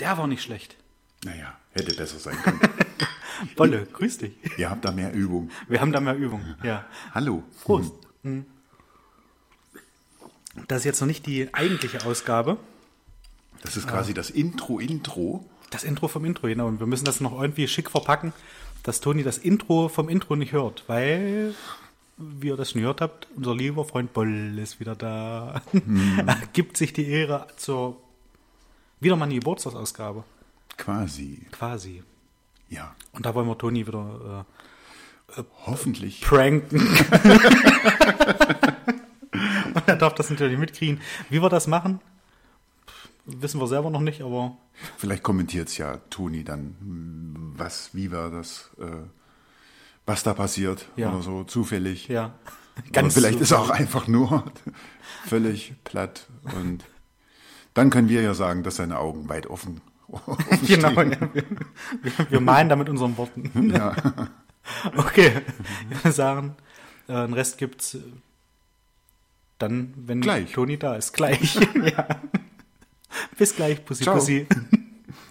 Der war nicht schlecht. Naja, hätte besser sein können. Bolle, grüß dich. Ihr habt da mehr Übung. Wir haben da mehr Übung. Ja. Hallo. Prost. Das ist jetzt noch nicht die eigentliche Ausgabe. Das ist quasi das Intro-Intro. Das Intro vom Intro, genau. Und wir müssen das noch irgendwie schick verpacken, dass Toni das Intro vom Intro nicht hört, weil, wie ihr das schon gehört habt, unser lieber Freund Boll ist wieder da. Er gibt sich die Ehre zur wieder mal eine Geburtstagsausgabe, Quasi. quasi. Ja. Und da wollen wir Toni wieder Hoffentlich. äh, pranken. Und er darf das natürlich mitkriegen. Wie wir das machen, wissen wir selber noch nicht, aber Vielleicht kommentiert es ja Toni dann, was, wie war das, äh, was da passiert Ja. oder so, zufällig. ja. Oder vielleicht so- ist er auch einfach nur völlig platt. Und dann können wir ja sagen, dass seine Augen weit offen, offen Genau, stehen. ja. wir, wir, wir malen da mit unseren Worten. Ja. Okay, ich würde sagen, äh, den Rest gibt's äh, dann, wenn Gleich. Toni da ist. Gleich. ja. Bis gleich, Pussy Ciao. Pussy.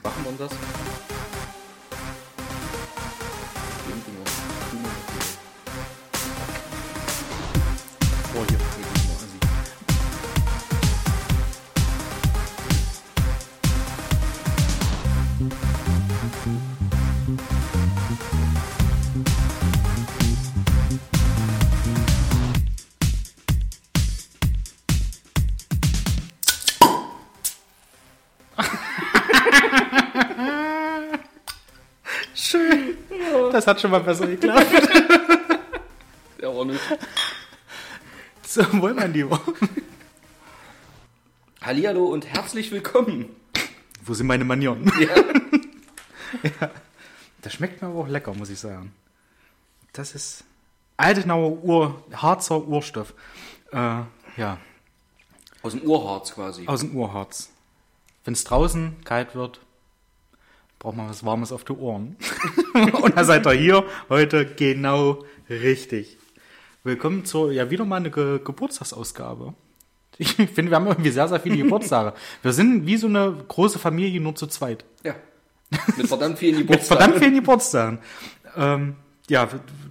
Machen wir das? Das hat schon mal besser geklappt. Ja, auch nicht. So, wollen wir lieber. Hallihallo und herzlich willkommen. Wo sind meine Manieren? Ja. ja. Das schmeckt mir aber auch lecker, muss ich sagen. Das ist Altenauer Ur, Harzer Urstoff. Äh, ja, Aus dem Urharz quasi. aus dem Urharz. Wenn es draußen kalt wird, braucht man was Warmes auf die Ohren. Und da seid ihr hier heute genau richtig. Willkommen zur, ja, wieder mal eine Ge Geburtstagsausgabe. Ich finde, wir haben irgendwie sehr, sehr viele Geburtstage. Wir sind wie so eine große Familie nur zu zweit. Ja. Mit verdammt vielen Mit Geburtstagen. verdammt vielen Geburtstagen. Ähm, ja,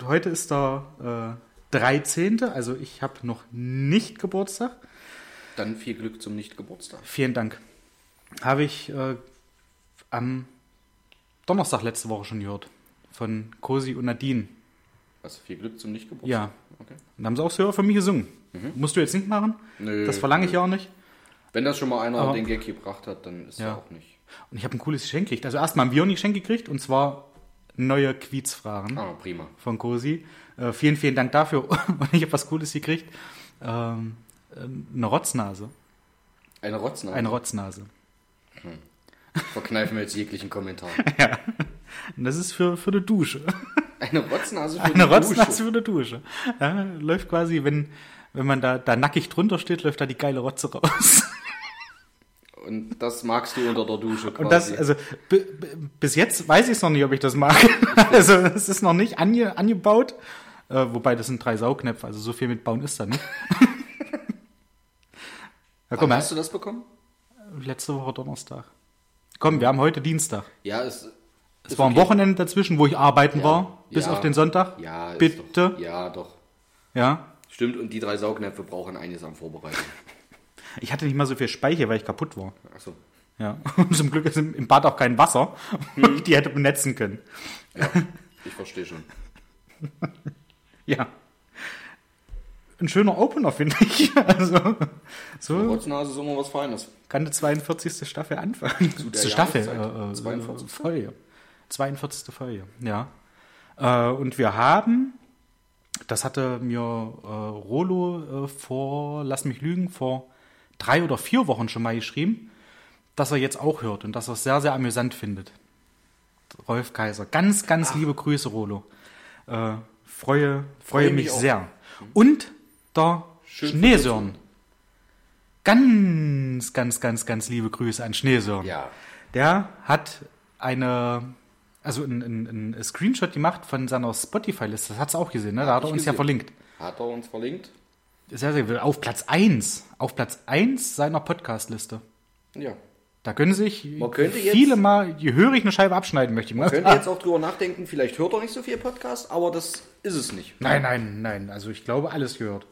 heute ist der äh, 13. Also ich habe noch nicht Geburtstag. Dann viel Glück zum Nicht-Geburtstag. Vielen Dank. Habe ich äh, am Donnerstag letzte Woche schon gehört. Von Cosi und Nadine. Also viel Glück zum Nicht-Geburtstag. Ja. Okay. Und haben sie auch so für mich gesungen. Musst du jetzt nicht machen. Nö, das verlange ich nö. auch nicht. Wenn das schon mal einer Aber- den Gag gebracht hat, dann ist Ja. auch nicht. Und ich habe ein cooles Geschenk gekriegt. Also erstmal haben wir ein Geschenk gekriegt und zwar neue Quiz-Fragen. Ah, prima. von Cosi. Äh, vielen, vielen Dank dafür. Und ich habe was Cooles gekriegt. Ähm, äh, eine Rotznase. Eine Rotznase. Eine Rotznase. Verkneifen wir jetzt jeglichen Kommentar. Und das ist für, für eine Dusche. Eine Rotznase für Eine die Rotznase Dusche. für eine Dusche. Ja, läuft quasi, wenn, wenn man da, da nackig drunter steht, läuft da die geile Rotze raus. Und das magst du unter der Dusche quasi. Und das, also bis jetzt weiß ich es noch nicht, ob ich das mag. Also es ist noch nicht ange, angebaut. Äh, wobei das sind drei Saugnäpfe, also so viel mit Bauen ist da nicht. ja, Wann komm, hast du das bekommen? letzte Woche Donnerstag. Komm, wir haben heute Dienstag. Ja, es, Es war ein okay. Wochenende dazwischen, wo ich arbeiten Ja, war, bis ja. auf den Sonntag. Ja, Bitte. Doch, ja, doch. Ja. Stimmt, und die drei Saugnäpfe brauchen einiges an Vorbereitung. Ich hatte nicht mal so viel Speicher, weil ich kaputt war. Achso. Ja. Und zum Glück ist im Bad auch kein Wasser, Hm. ich die hätte benetzen können. Ja, ich verstehe schon. Ja. Ein schöner Opener, finde ich. Also, so Rotznase ist immer was Feines. kann die 42. Staffel anfangen. Zu der Staffel. Äh, äh, 42.. Folge. 42. Folge, ja. Äh, und wir haben, das hatte mir äh, Rolo äh, vor, lass mich lügen, vor drei oder vier Wochen schon mal geschrieben, dass er jetzt auch hört und dass er es sehr, sehr amüsant findet. Rolf Kaiser. Ganz, ganz liebe Grüße, Rolo. Äh, freue, freue Freue mich mich sehr. Und der Schön Schneesörn. Ganz, ganz, ganz, ganz liebe Grüße an Schneesörn. Ja. Der hat eine, also ein, ein, ein Screenshot gemacht von seiner Spotify-Liste. Das hat es auch gesehen, ne? Da hat er ich uns ja gesehen. verlinkt. Hat er uns verlinkt? Sehr, sehr, auf Platz 1. Auf Platz 1 seiner Podcast-Liste. Ja. Da können sich könnte jetzt- viele mal gehörig eine Scheibe abschneiden, möchte ich mal Man könnte sagen. jetzt auch drüber nachdenken, vielleicht hört er nicht so viel Podcast, aber das ist es nicht. Nein, nein, nein. Also ich glaube, alles gehört.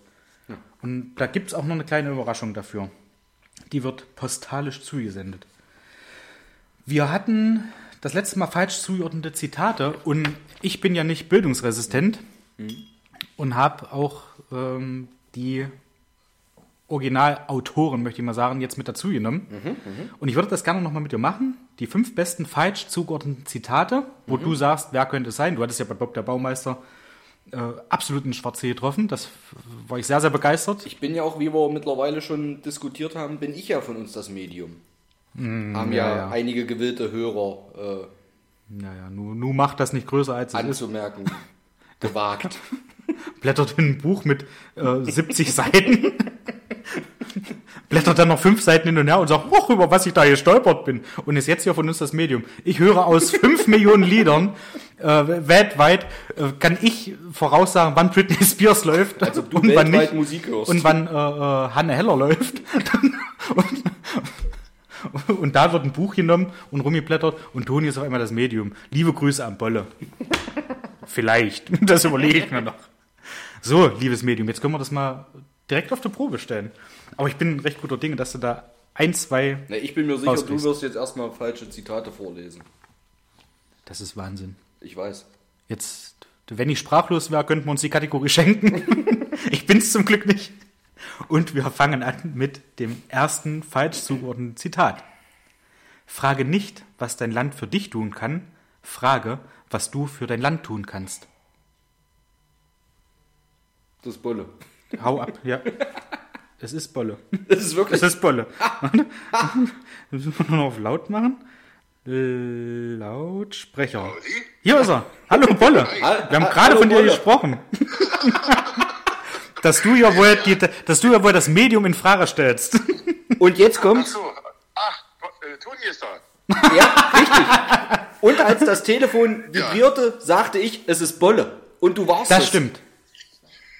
Und da gibt es auch noch eine kleine Überraschung dafür. Die wird postalisch zugesendet. Wir hatten das letzte Mal falsch zugeordnete Zitate und ich bin ja nicht bildungsresistent und habe auch ähm, die Originalautoren, möchte ich mal sagen, jetzt mit dazu genommen. Und ich würde das gerne nochmal mit dir machen. Die fünf besten falsch zugeordneten Zitate, wo du sagst, wer könnte es sein. Du hattest ja bei Bob der Baumeister äh, absolut einen Schwarze getroffen. Das war ich sehr, sehr begeistert. Ich bin ja auch, wie wir mittlerweile schon diskutiert haben, bin ich ja von uns das Medium. haben ja, ja, einige gewillte Hörer Naja, nu, nu macht das nicht größer als äh, es ist. anzumerken. gewagt. Blättert in ein Buch mit äh, 70 Seiten. Blättert dann noch fünf Seiten hin und her und sagt, och, über was ich da gestolpert bin. Und ist jetzt hier von uns das Medium. Ich höre aus fünf Millionen Liedern äh, weltweit, äh, kann ich voraussagen, wann Britney Spears läuft Also du und wann nicht. Musik hörst. Und wann äh, äh, Hanne Heller läuft. und, und da wird ein Buch genommen und rumgeblättert und Toni ist auf einmal das Medium. Liebe Grüße an Bolle. Vielleicht. Das überlege ich mir noch. So, liebes Medium, jetzt können wir das mal direkt auf die Probe stellen. Aber ich bin recht guter Dinge, dass du da ein, zwei. Na, ich bin mir sicher, du Rauskriegst. wirst jetzt erstmal falsche Zitate vorlesen. Das ist Wahnsinn. Ich weiß. Jetzt, wenn ich sprachlos wäre, könnten wir uns die Kategorie schenken. ich bin's zum Glück nicht. Und wir fangen an mit dem ersten falsch zugeordneten Zitat. Frage nicht, was dein Land für dich tun kann. Frage, was du für dein Land tun kannst. Das ist Bulle. Hau ab, ja. Es ist Bolle. Das ist wirklich. Es ist Bolle. Müssen wir nur noch auf laut machen? Lautsprecher. Hier ist er. Hallo Bolle. Wir haben ha- gerade von dir Bolle. gesprochen. dass du ja wohl die, dass du ja wohl das Medium in Frage stellst. Und jetzt kommt's. Achso, ach, äh, Toni ist da. Ja, richtig. Und als das Telefon vibrierte, sagte ich, es ist Bolle. Und du warst Das es. stimmt.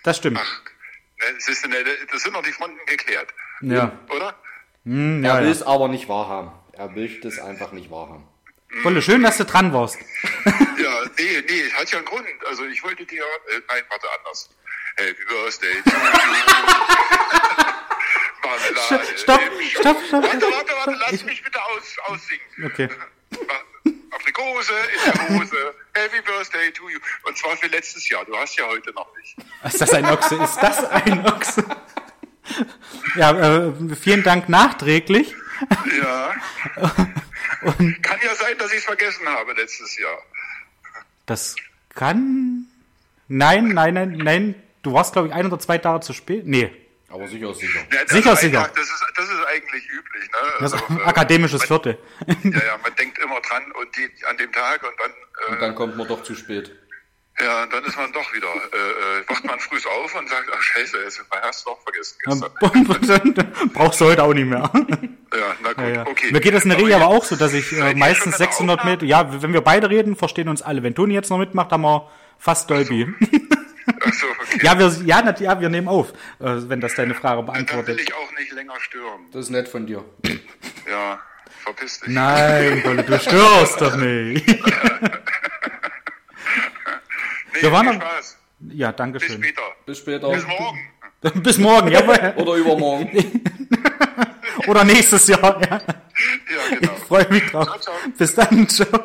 Das stimmt. Ne, Das, ist, ne, das sind noch die Fronten geklärt, Ja. oder? Hm, Er ja, will ja. es aber nicht wahrhaben. Er will es einfach nicht wahrhaben. Bolle, schön, dass du dran warst. Ja, nee, nee, hat ja einen Grund. Also ich wollte dir, äh, nein, warte, anders. Happy Birthday to. Marmelade Stopp, stopp, stopp. Warte, warte, warte, lass mich bitte aus, aussingen. Okay. Aprikose in der Hose. Happy Birthday to you. Und zwar für letztes Jahr. Du hast ja heute noch nicht. Ist das ein Ochse? Ist das ein Ochse? Ja, äh, vielen Dank nachträglich. Ja. Kann ja sein, dass ich es vergessen habe letztes Jahr. Das kann. Nein, nein, nein, nein. Du warst, glaube ich, ein oder zwei Tage zu spät. Nee. Aber sicher ist sicher. Ja, Sicher, ist sicher. Das ist, das ist eigentlich üblich. Ne? Das Also, ist äh, akademisches Viertel. Ja, ja, man denkt immer dran und die, an dem Tag und dann, äh, Und dann kommt man doch zu spät. ja, dann ist man doch wieder, äh, äh, wacht man früh auf und sagt, ach scheiße, jetzt hast du doch vergessen gestern. Brauchst du heute auch nicht mehr. Ja, na gut, Ja, ja. okay. Mir geht das in der Regel aber auch so, dass ich äh, meistens schon in der 600 Aufnahme? Meter. Ja, wenn wir beide reden, verstehen uns alle. Wenn Toni jetzt noch mitmacht, haben wir fast Dolby. Ach so, okay. Ja, wir, ja, nat- ja, wir nehmen auf, äh, wenn das deine Frage dann will beantwortet. ich auch nicht länger stören. Das ist nett von dir. Ja, verpiss dich. Nein, Bolle, du störst doch nicht. nee, wir waren Spaß. Ja, Bis danke schön. später. Bis später. Bis morgen. Bis morgen, jawohl. Oder übermorgen. Oder nächstes Jahr. Ja. Ja, genau. Freue mich drauf. Ciao, ciao. Bis dann, ciao.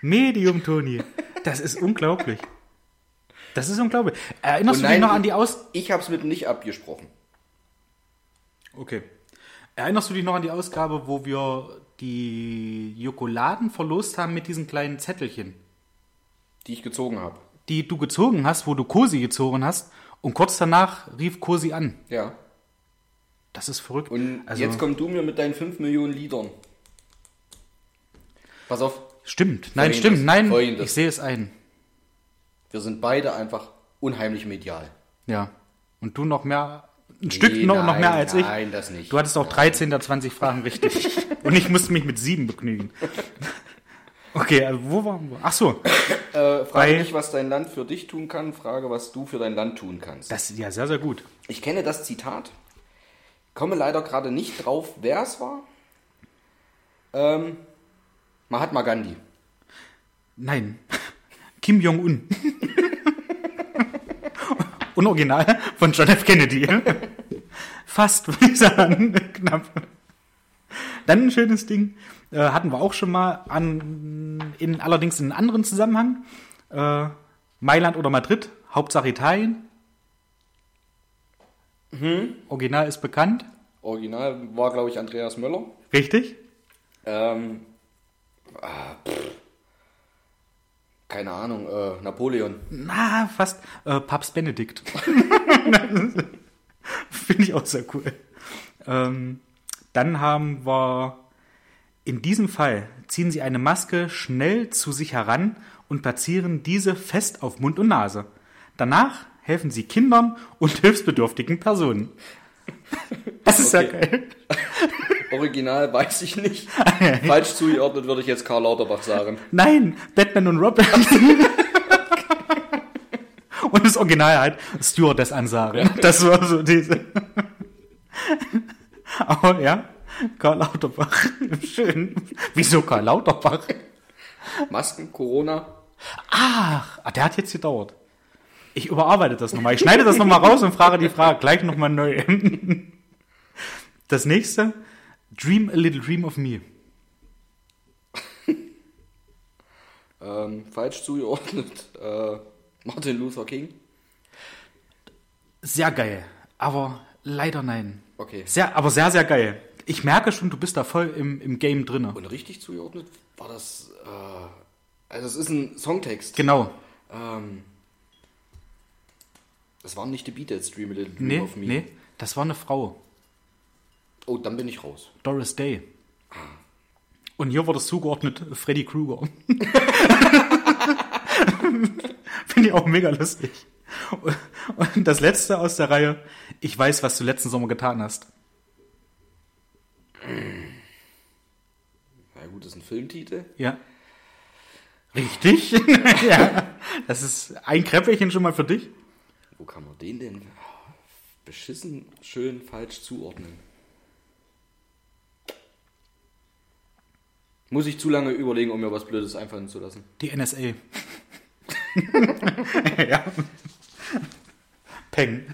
Medium, Toni. Das ist unglaublich. Das ist unglaublich. Erinnerst Und du dich nein, noch an die Aus... Ich hab's mit nicht abgesprochen. Okay. Erinnerst du dich noch an die Ausgabe, wo wir die Jokoladen verlost haben mit diesen kleinen Zettelchen, Die ich gezogen habe. die du gezogen hast, wo du Cosi gezogen hast und kurz danach rief Cosi an. Ja. Das ist verrückt. Und also, jetzt komm du mir mit deinen 5 Millionen Liedern. Pass auf, Stimmt, nein, Folgendes, stimmt, nein, Folgendes. ich sehe es ein. Wir sind beide einfach unheimlich medial. Ja. Und du noch mehr, ein Stück Nee, noch, noch nein, mehr als ich. Nein, das nicht. Du hattest auch 13 der 20 Fragen richtig. Und ich musste mich mit sieben begnügen. Okay, also wo waren wir? Ach so, Äh, frage Bei- nicht, was dein Land für dich tun kann, frage, was du für dein Land tun kannst. das ist ja sehr, sehr gut. Ich kenne das Zitat, komme leider gerade nicht drauf, wer es war. Ähm, Mahatma Gandhi. Nein. Kim Jong-un. Und Original von John F. Kennedy. Fast, würde ich sagen. Knapp. Dann ein schönes Ding. Äh, hatten wir auch schon mal an, in, allerdings in einem anderen Zusammenhang. Äh, Mailand oder Madrid, Hauptsache Italien. Original ist bekannt. Original war, glaube ich, Andreas Möller. Richtig? Ähm, ah, pff. Keine Ahnung, äh, Napoleon. Na, fast äh, Papst Benedikt. Finde ich auch sehr cool. Ähm, dann haben wir in diesem Fall ziehen Sie eine Maske schnell zu sich heran und platzieren diese fest auf Mund und Nase. Danach helfen Sie Kindern und hilfsbedürftigen Personen. Das ist ja Okay. geil. Original weiß ich nicht. Falsch zugeordnet würde ich jetzt Karl Lauterbach sagen. Nein, Batman und Robin. und das Original halt Stewardess-Ansage. Das war so diese. Aber ja, Karl Lauterbach. Schön. Wieso Karl Lauterbach? Masken, Corona. Ach, ah, der hat jetzt gedauert. Ich überarbeite das nochmal. Ich schneide das nochmal raus und frage die Frage gleich nochmal neu. Das nächste, Dream a little dream of me. Ähm, falsch zugeordnet. Äh, Martin Luther King. Sehr geil, aber leider nein. Okay. Sehr, aber sehr, sehr geil. Ich merke schon, du bist da voll im, im Game drinne. Und richtig zugeordnet war das. Äh, also, es ist ein Songtext. Genau. Ähm, das waren nicht die Beatles, Dream a Little Dream Nee, of Me. nee, das war eine Frau. Oh, dann bin ich raus. Doris Day. Und hier wurde es zugeordnet Freddy Krueger. Finde ich auch mega lustig. Und das letzte aus der Reihe, ich weiß, was du letzten Sommer getan hast. Ja, gut, das ist ein Filmtitel. Ja. Richtig. ja. Das ist ein Kräppchen schon mal für dich. Wo kann man den denn beschissen schön falsch zuordnen? Muss ich zu lange überlegen, um mir was Blödes einfallen zu lassen. Die NSA. ja. Peng.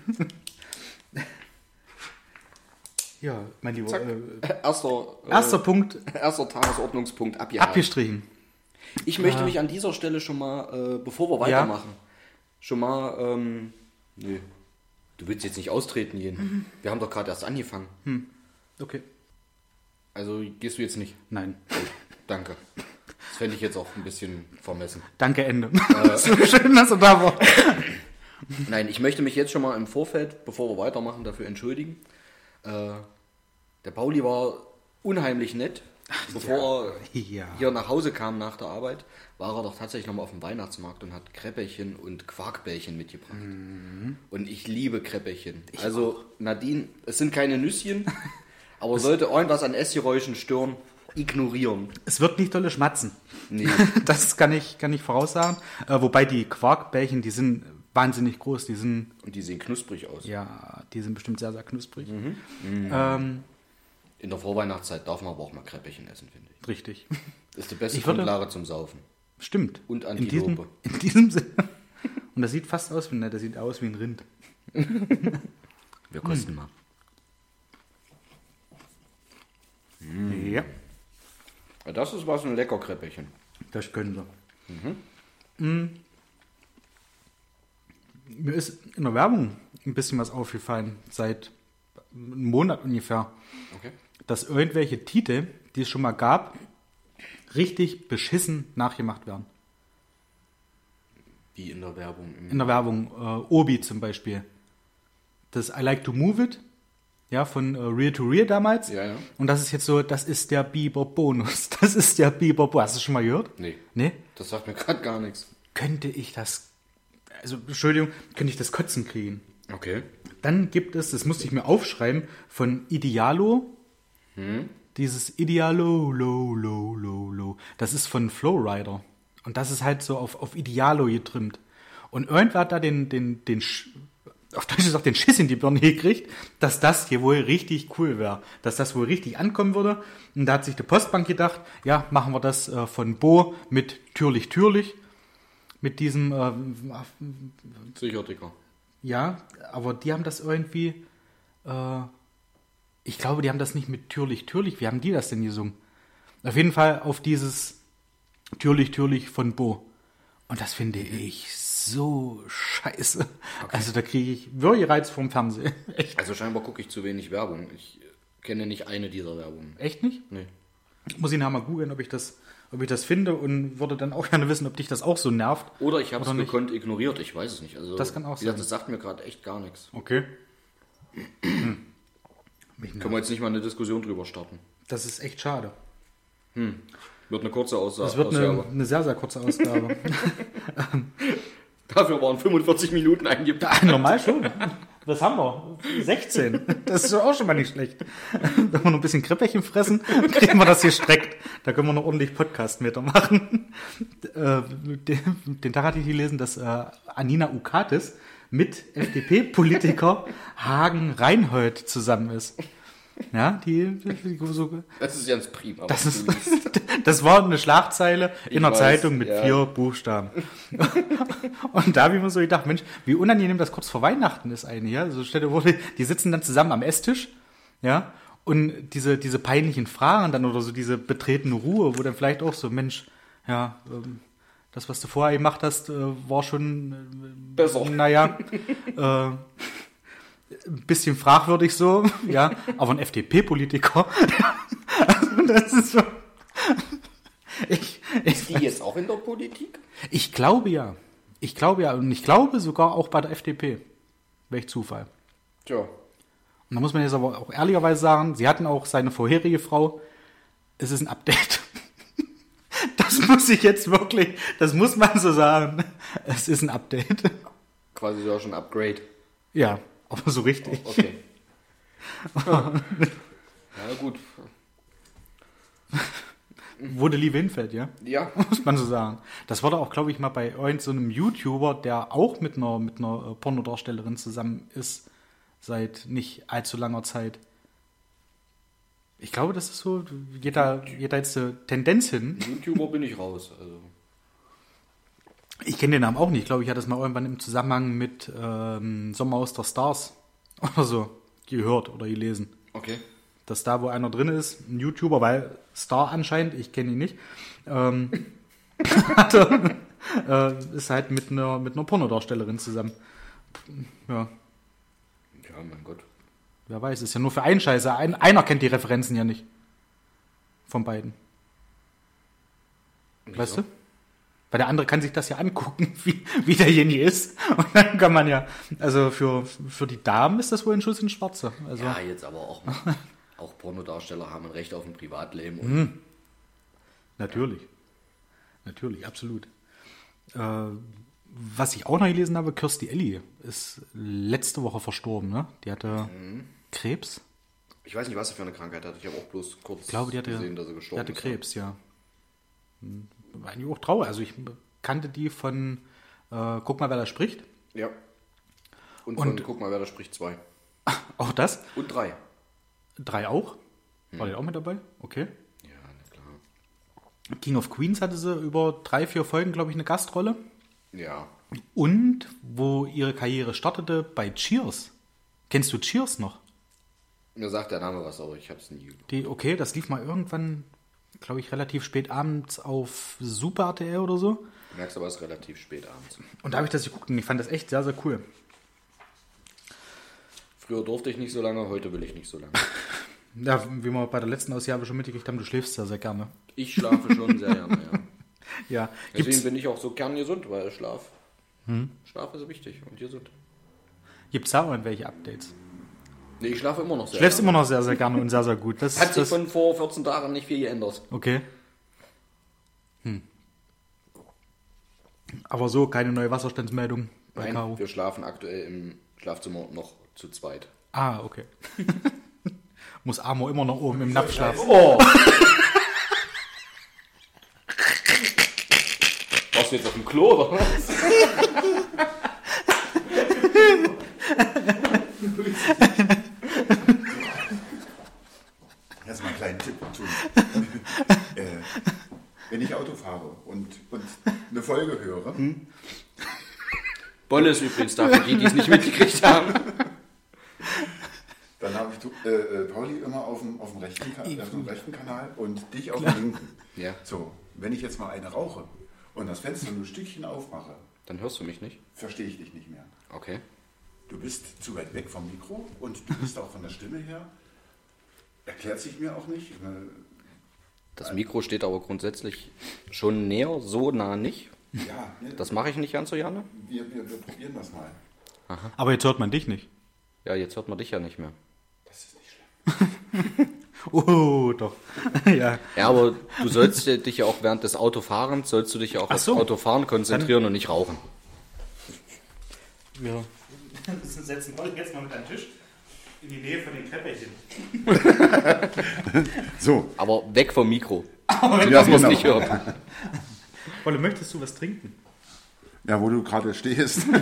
Ja, mein Lieber. Zack. Äh, Erster, äh, erster Punkt erster Tagesordnungspunkt abgehakt. abgestrichen. Ich möchte mich an dieser Stelle schon mal, äh, bevor wir weitermachen, schon mal, ähm, nö, du willst jetzt nicht austreten gehen. Wir haben doch gerade erst angefangen. Okay. Also gehst du jetzt nicht. Nein. Danke. Das fände ich jetzt auch ein bisschen vermessen. Danke, Ende. so schön, dass du da warst. Nein, ich möchte mich jetzt schon mal im Vorfeld, bevor wir weitermachen, dafür entschuldigen. Äh, der Pauli war unheimlich nett. Bevor er Ja. hier nach Hause kam nach der Arbeit, war er doch tatsächlich nochmal auf dem Weihnachtsmarkt und hat Kräpperchen und Quarkbällchen mitgebracht. Und ich liebe Kräpperchen. also Nadine, es sind keine Nüsschen, aber sollte irgendwas an Essgeräuschen stören, ignorieren. Es wird nicht dolle schmatzen. Nee. Das kann ich, kann ich voraussagen. Äh, wobei die Quarkbällchen, die sind wahnsinnig groß. Die sind, Und die sehen knusprig aus. ja, die sind bestimmt sehr, sehr knusprig. Mhm. Ähm, In der Vorweihnachtszeit darf man aber auch mal Kräpperchen essen, finde ich. richtig. Das ist die beste würde- Grundlage zum Saufen. Stimmt. Und in diesem, Antilope. in diesem Sinne. Und das sieht fast aus wie, ne, das sieht aus wie ein Rind. Wir kosten Hm. mal. Ja. Ja, das ist was, ein lecker Kräpperchen. Das können sie. Mm. Mir ist in der Werbung ein bisschen was aufgefallen, seit einem Monat ungefähr, Okay. dass irgendwelche Titel, die es schon mal gab, richtig beschissen nachgemacht werden. Wie in der Werbung. In der Werbung, äh, Obi zum Beispiel. Das I Like to Move It, ja, von äh, Real to Real damals. Ja, ja. Und das ist jetzt so, das ist der Bieber-Bonus. Das ist der Bieber-Bonus. Hast du schon mal gehört? Nee, Nee? das sagt mir gerade gar nichts. könnte ich das, also Entschuldigung, könnte ich das Kotzen kriegen. Okay. Dann gibt es, das musste ich mir aufschreiben, von Idealo, dieses Idealo, low, low, low, low. Das ist von Flowrider. Und das ist halt so auf, auf Idealo getrimmt. Und irgendwer hat da den, den, den, Sch- auf Deutsch gesagt, den Schiss in die Birne gekriegt, dass das hier wohl richtig cool wäre. Dass das wohl richtig ankommen würde. Und da hat sich die Postbank gedacht, ja, machen wir das äh, von Bo mit Türlich Türlich. Mit diesem, äh, Sicher, Dicker. ja, aber die haben das irgendwie, äh, ich glaube, die haben das nicht mit Türlich Türlich. Wie haben die das denn gesungen? Auf jeden Fall auf dieses Türlich Türlich von Bo. Und das finde ich so scheiße. Also da kriege ich wirklich Reiz vom Fernsehen. Echt, Also scheinbar gucke ich zu wenig Werbung. Ich kenne nicht eine dieser Werbungen. echt nicht? Nee. Muss ich nachher mal googeln, ob ich das, ob ich das finde und würde dann auch gerne wissen, ob dich das auch so nervt. Oder ich habe es gekonnt ignoriert, ich weiß es nicht. Also, Das kann auch sein. Das sagt mir gerade echt gar nichts. Okay. Können wir jetzt nicht mal eine Diskussion drüber starten. Das ist echt schade. Wird eine kurze Aussage. Das wird eine, eine sehr, sehr kurze Ausgabe. Dafür waren 45 Minuten eingeplant. Normal schon. Was haben wir? 16. Das ist doch auch schon mal nicht schlecht. Wenn wir noch ein bisschen Krippchen fressen, kriegen wir das hier streckt. Da können wir noch ordentlich Podcast-Meter machen. Äh, den, den Tag hatte ich gelesen, dass äh, Anina Ukatis mit FDP-Politiker Hagen Reinhold zusammen ist. Ja, die, die so, Das ist ganz prima. das, ist, das war eine Schlagzeile in der weiß, Zeitung mit ja. vier Buchstaben. Und da habe ich mir so gedacht, Mensch, wie unangenehm das kurz vor Weihnachten ist eigentlich. Ja? Also vor, die- die sitzen dann zusammen am Esstisch, ja, und diese, diese peinlichen Fragen dann oder so diese betretene Ruhe, wo dann vielleicht auch so, Mensch, ja, ähm, das, was du vorher gemacht hast, äh, war schon, äh, Besser. naja, äh, ein bisschen fragwürdig so, ja, aber ein FDP-Politiker, also das ist so. Ich, ich, Die jetzt auch in der Politik? ich glaube ja. Ich glaube ja. Und ich glaube sogar auch bei der FDP. Welch Zufall. Tja. Und da muss man jetzt aber auch ehrlicherweise sagen, sie hatten auch seine vorherige Frau. Es ist ein Update. Das muss ich jetzt wirklich, das muss man so sagen. Es ist ein Update. Quasi sogar schon Upgrade. Ja, aber so richtig. Okay. ja, gut. Wo der Liebe hinfällt, ja? Ja. Muss man so sagen. Das wurde auch, glaube ich, mal bei irgend so einem YouTuber, der auch mit einer, mit einer äh, Pornodarstellerin zusammen ist, seit nicht allzu langer Zeit. Ich glaube, das ist so, geht da, geht da jetzt eine Tendenz hin. YouTuber bin ich raus. Also. Ich kenne den Namen auch nicht. Ich glaube, ich hatte es mal irgendwann im Zusammenhang mit ähm, Sommer aus der Stars oder so gehört oder gelesen. Okay. Dass da, wo einer drin ist, ein YouTuber, weil Star anscheinend, ich kenne ihn nicht, ähm, hatte, äh, ist halt mit einer, mit einer Pornodarstellerin zusammen. Ja, Ja, mein Gott. wer weiß, ist ja nur für einen Scheiße. Ein, einer kennt die Referenzen ja nicht. Von beiden. Weißt du? Weil der andere kann sich das ja angucken, wie, wie derjenige ist. Und dann kann man ja, also für, für die Damen ist das wohl ein Schuss ins Schwarze. Also, Ja, jetzt aber auch. auch Pornodarsteller haben ein Recht auf ein Privatleben. Und Hm. Natürlich. Natürlich, absolut. Äh, was ich auch noch gelesen habe, Kirstie Elli ist letzte Woche verstorben, ne? Die hatte Krebs. Ich weiß nicht, was er für eine Krankheit hat. Ich habe auch bloß kurz Ich glaube, die hatte, gesehen, dass er die gestorben hatte ist. Krebs, ja. Hm, War eigentlich auch traurig. Also ich kannte die von äh, Guck mal, wer da spricht. Ja. Und, Und- von, guck mal, wer da spricht, zwei. Auch das. Und drei. Drei auch. War die auch mit dabei? Okay. Ja, na klar. King of Queens hatte sie über drei, vier Folgen, glaube ich, eine Gastrolle. Ja. Und wo ihre Karriere startete, bei Cheers. Kennst du Cheers noch? Mir sagt der Name was, aber ich habe es nie. Die, okay, das lief mal irgendwann, glaube ich, relativ spät abends auf Super RTL oder so. Du merkst aber, es ist relativ spät abends. Und da habe ich das geguckt und ich fand das echt sehr, sehr cool. Früher durfte ich nicht so lange, heute will ich nicht so lange. Ja, wie wir bei der letzten Ausgabe schon mitgekriegt haben, du schläfst sehr, sehr gerne. Ich schlafe schon sehr gerne, ja. Ja, Deswegen gibt's, bin ich auch so kerngesund, weil Schlaf. Hm? Schlaf ist wichtig und gesund. gibt's da irgendwelche Updates? Nee, ich schlafe immer noch sehr Schläfst gerne. immer noch sehr, sehr gerne und sehr, sehr gut. Das, Hat sich das, von vor 14 Tagen nicht viel geändert. Okay. Hm. Aber so, keine neue Wasserstandsmeldung bei Nein, wir schlafen aktuell im Schlafzimmer noch zu zweit. Ah, okay. Muss Amor immer noch oben im Napf schlafen. Oh! Warst du jetzt auf dem Klo oder was? Jetzt mal einen kleinen Tipp tun. äh, wenn ich Auto fahre und, und eine Folge höre, Bolle ist übrigens da, für die, die es nicht mitgekriegt haben. dann habe ich äh, äh, Pauli immer auf dem, auf, dem rechten, auf dem rechten Kanal und dich auf dem linken. Ja. So, wenn ich jetzt mal eine rauche und das Fenster nur ein Stückchen aufmache, Dann hörst du mich nicht. verstehe ich dich nicht mehr. Okay. Du bist zu weit weg vom Mikro und du bist auch von der Stimme her. Erklärt sich mir auch nicht. Das Mikro steht aber grundsätzlich schon näher, so nah nicht. Ja, ne, Das mache ich nicht ganz so gerne. wir, wir, wir probieren das mal. Aber jetzt hört man dich nicht. Ja, jetzt hört man dich ja nicht mehr. Das ist nicht schlimm. Oh, doch. ja. Ja, aber du sollst ja dich ja auch während des Autofahrens, sollst du dich ja auch Ach aufs so. Autofahren konzentrieren und nicht rauchen. Wir setzen Olli jetzt mal mit einem Tisch in die Nähe von den Krepperchen. So, Aber weg vom Mikro. ja, dass man es genau. nicht hört. Wolle, möchtest du was trinken? Ja, wo du gerade stehst.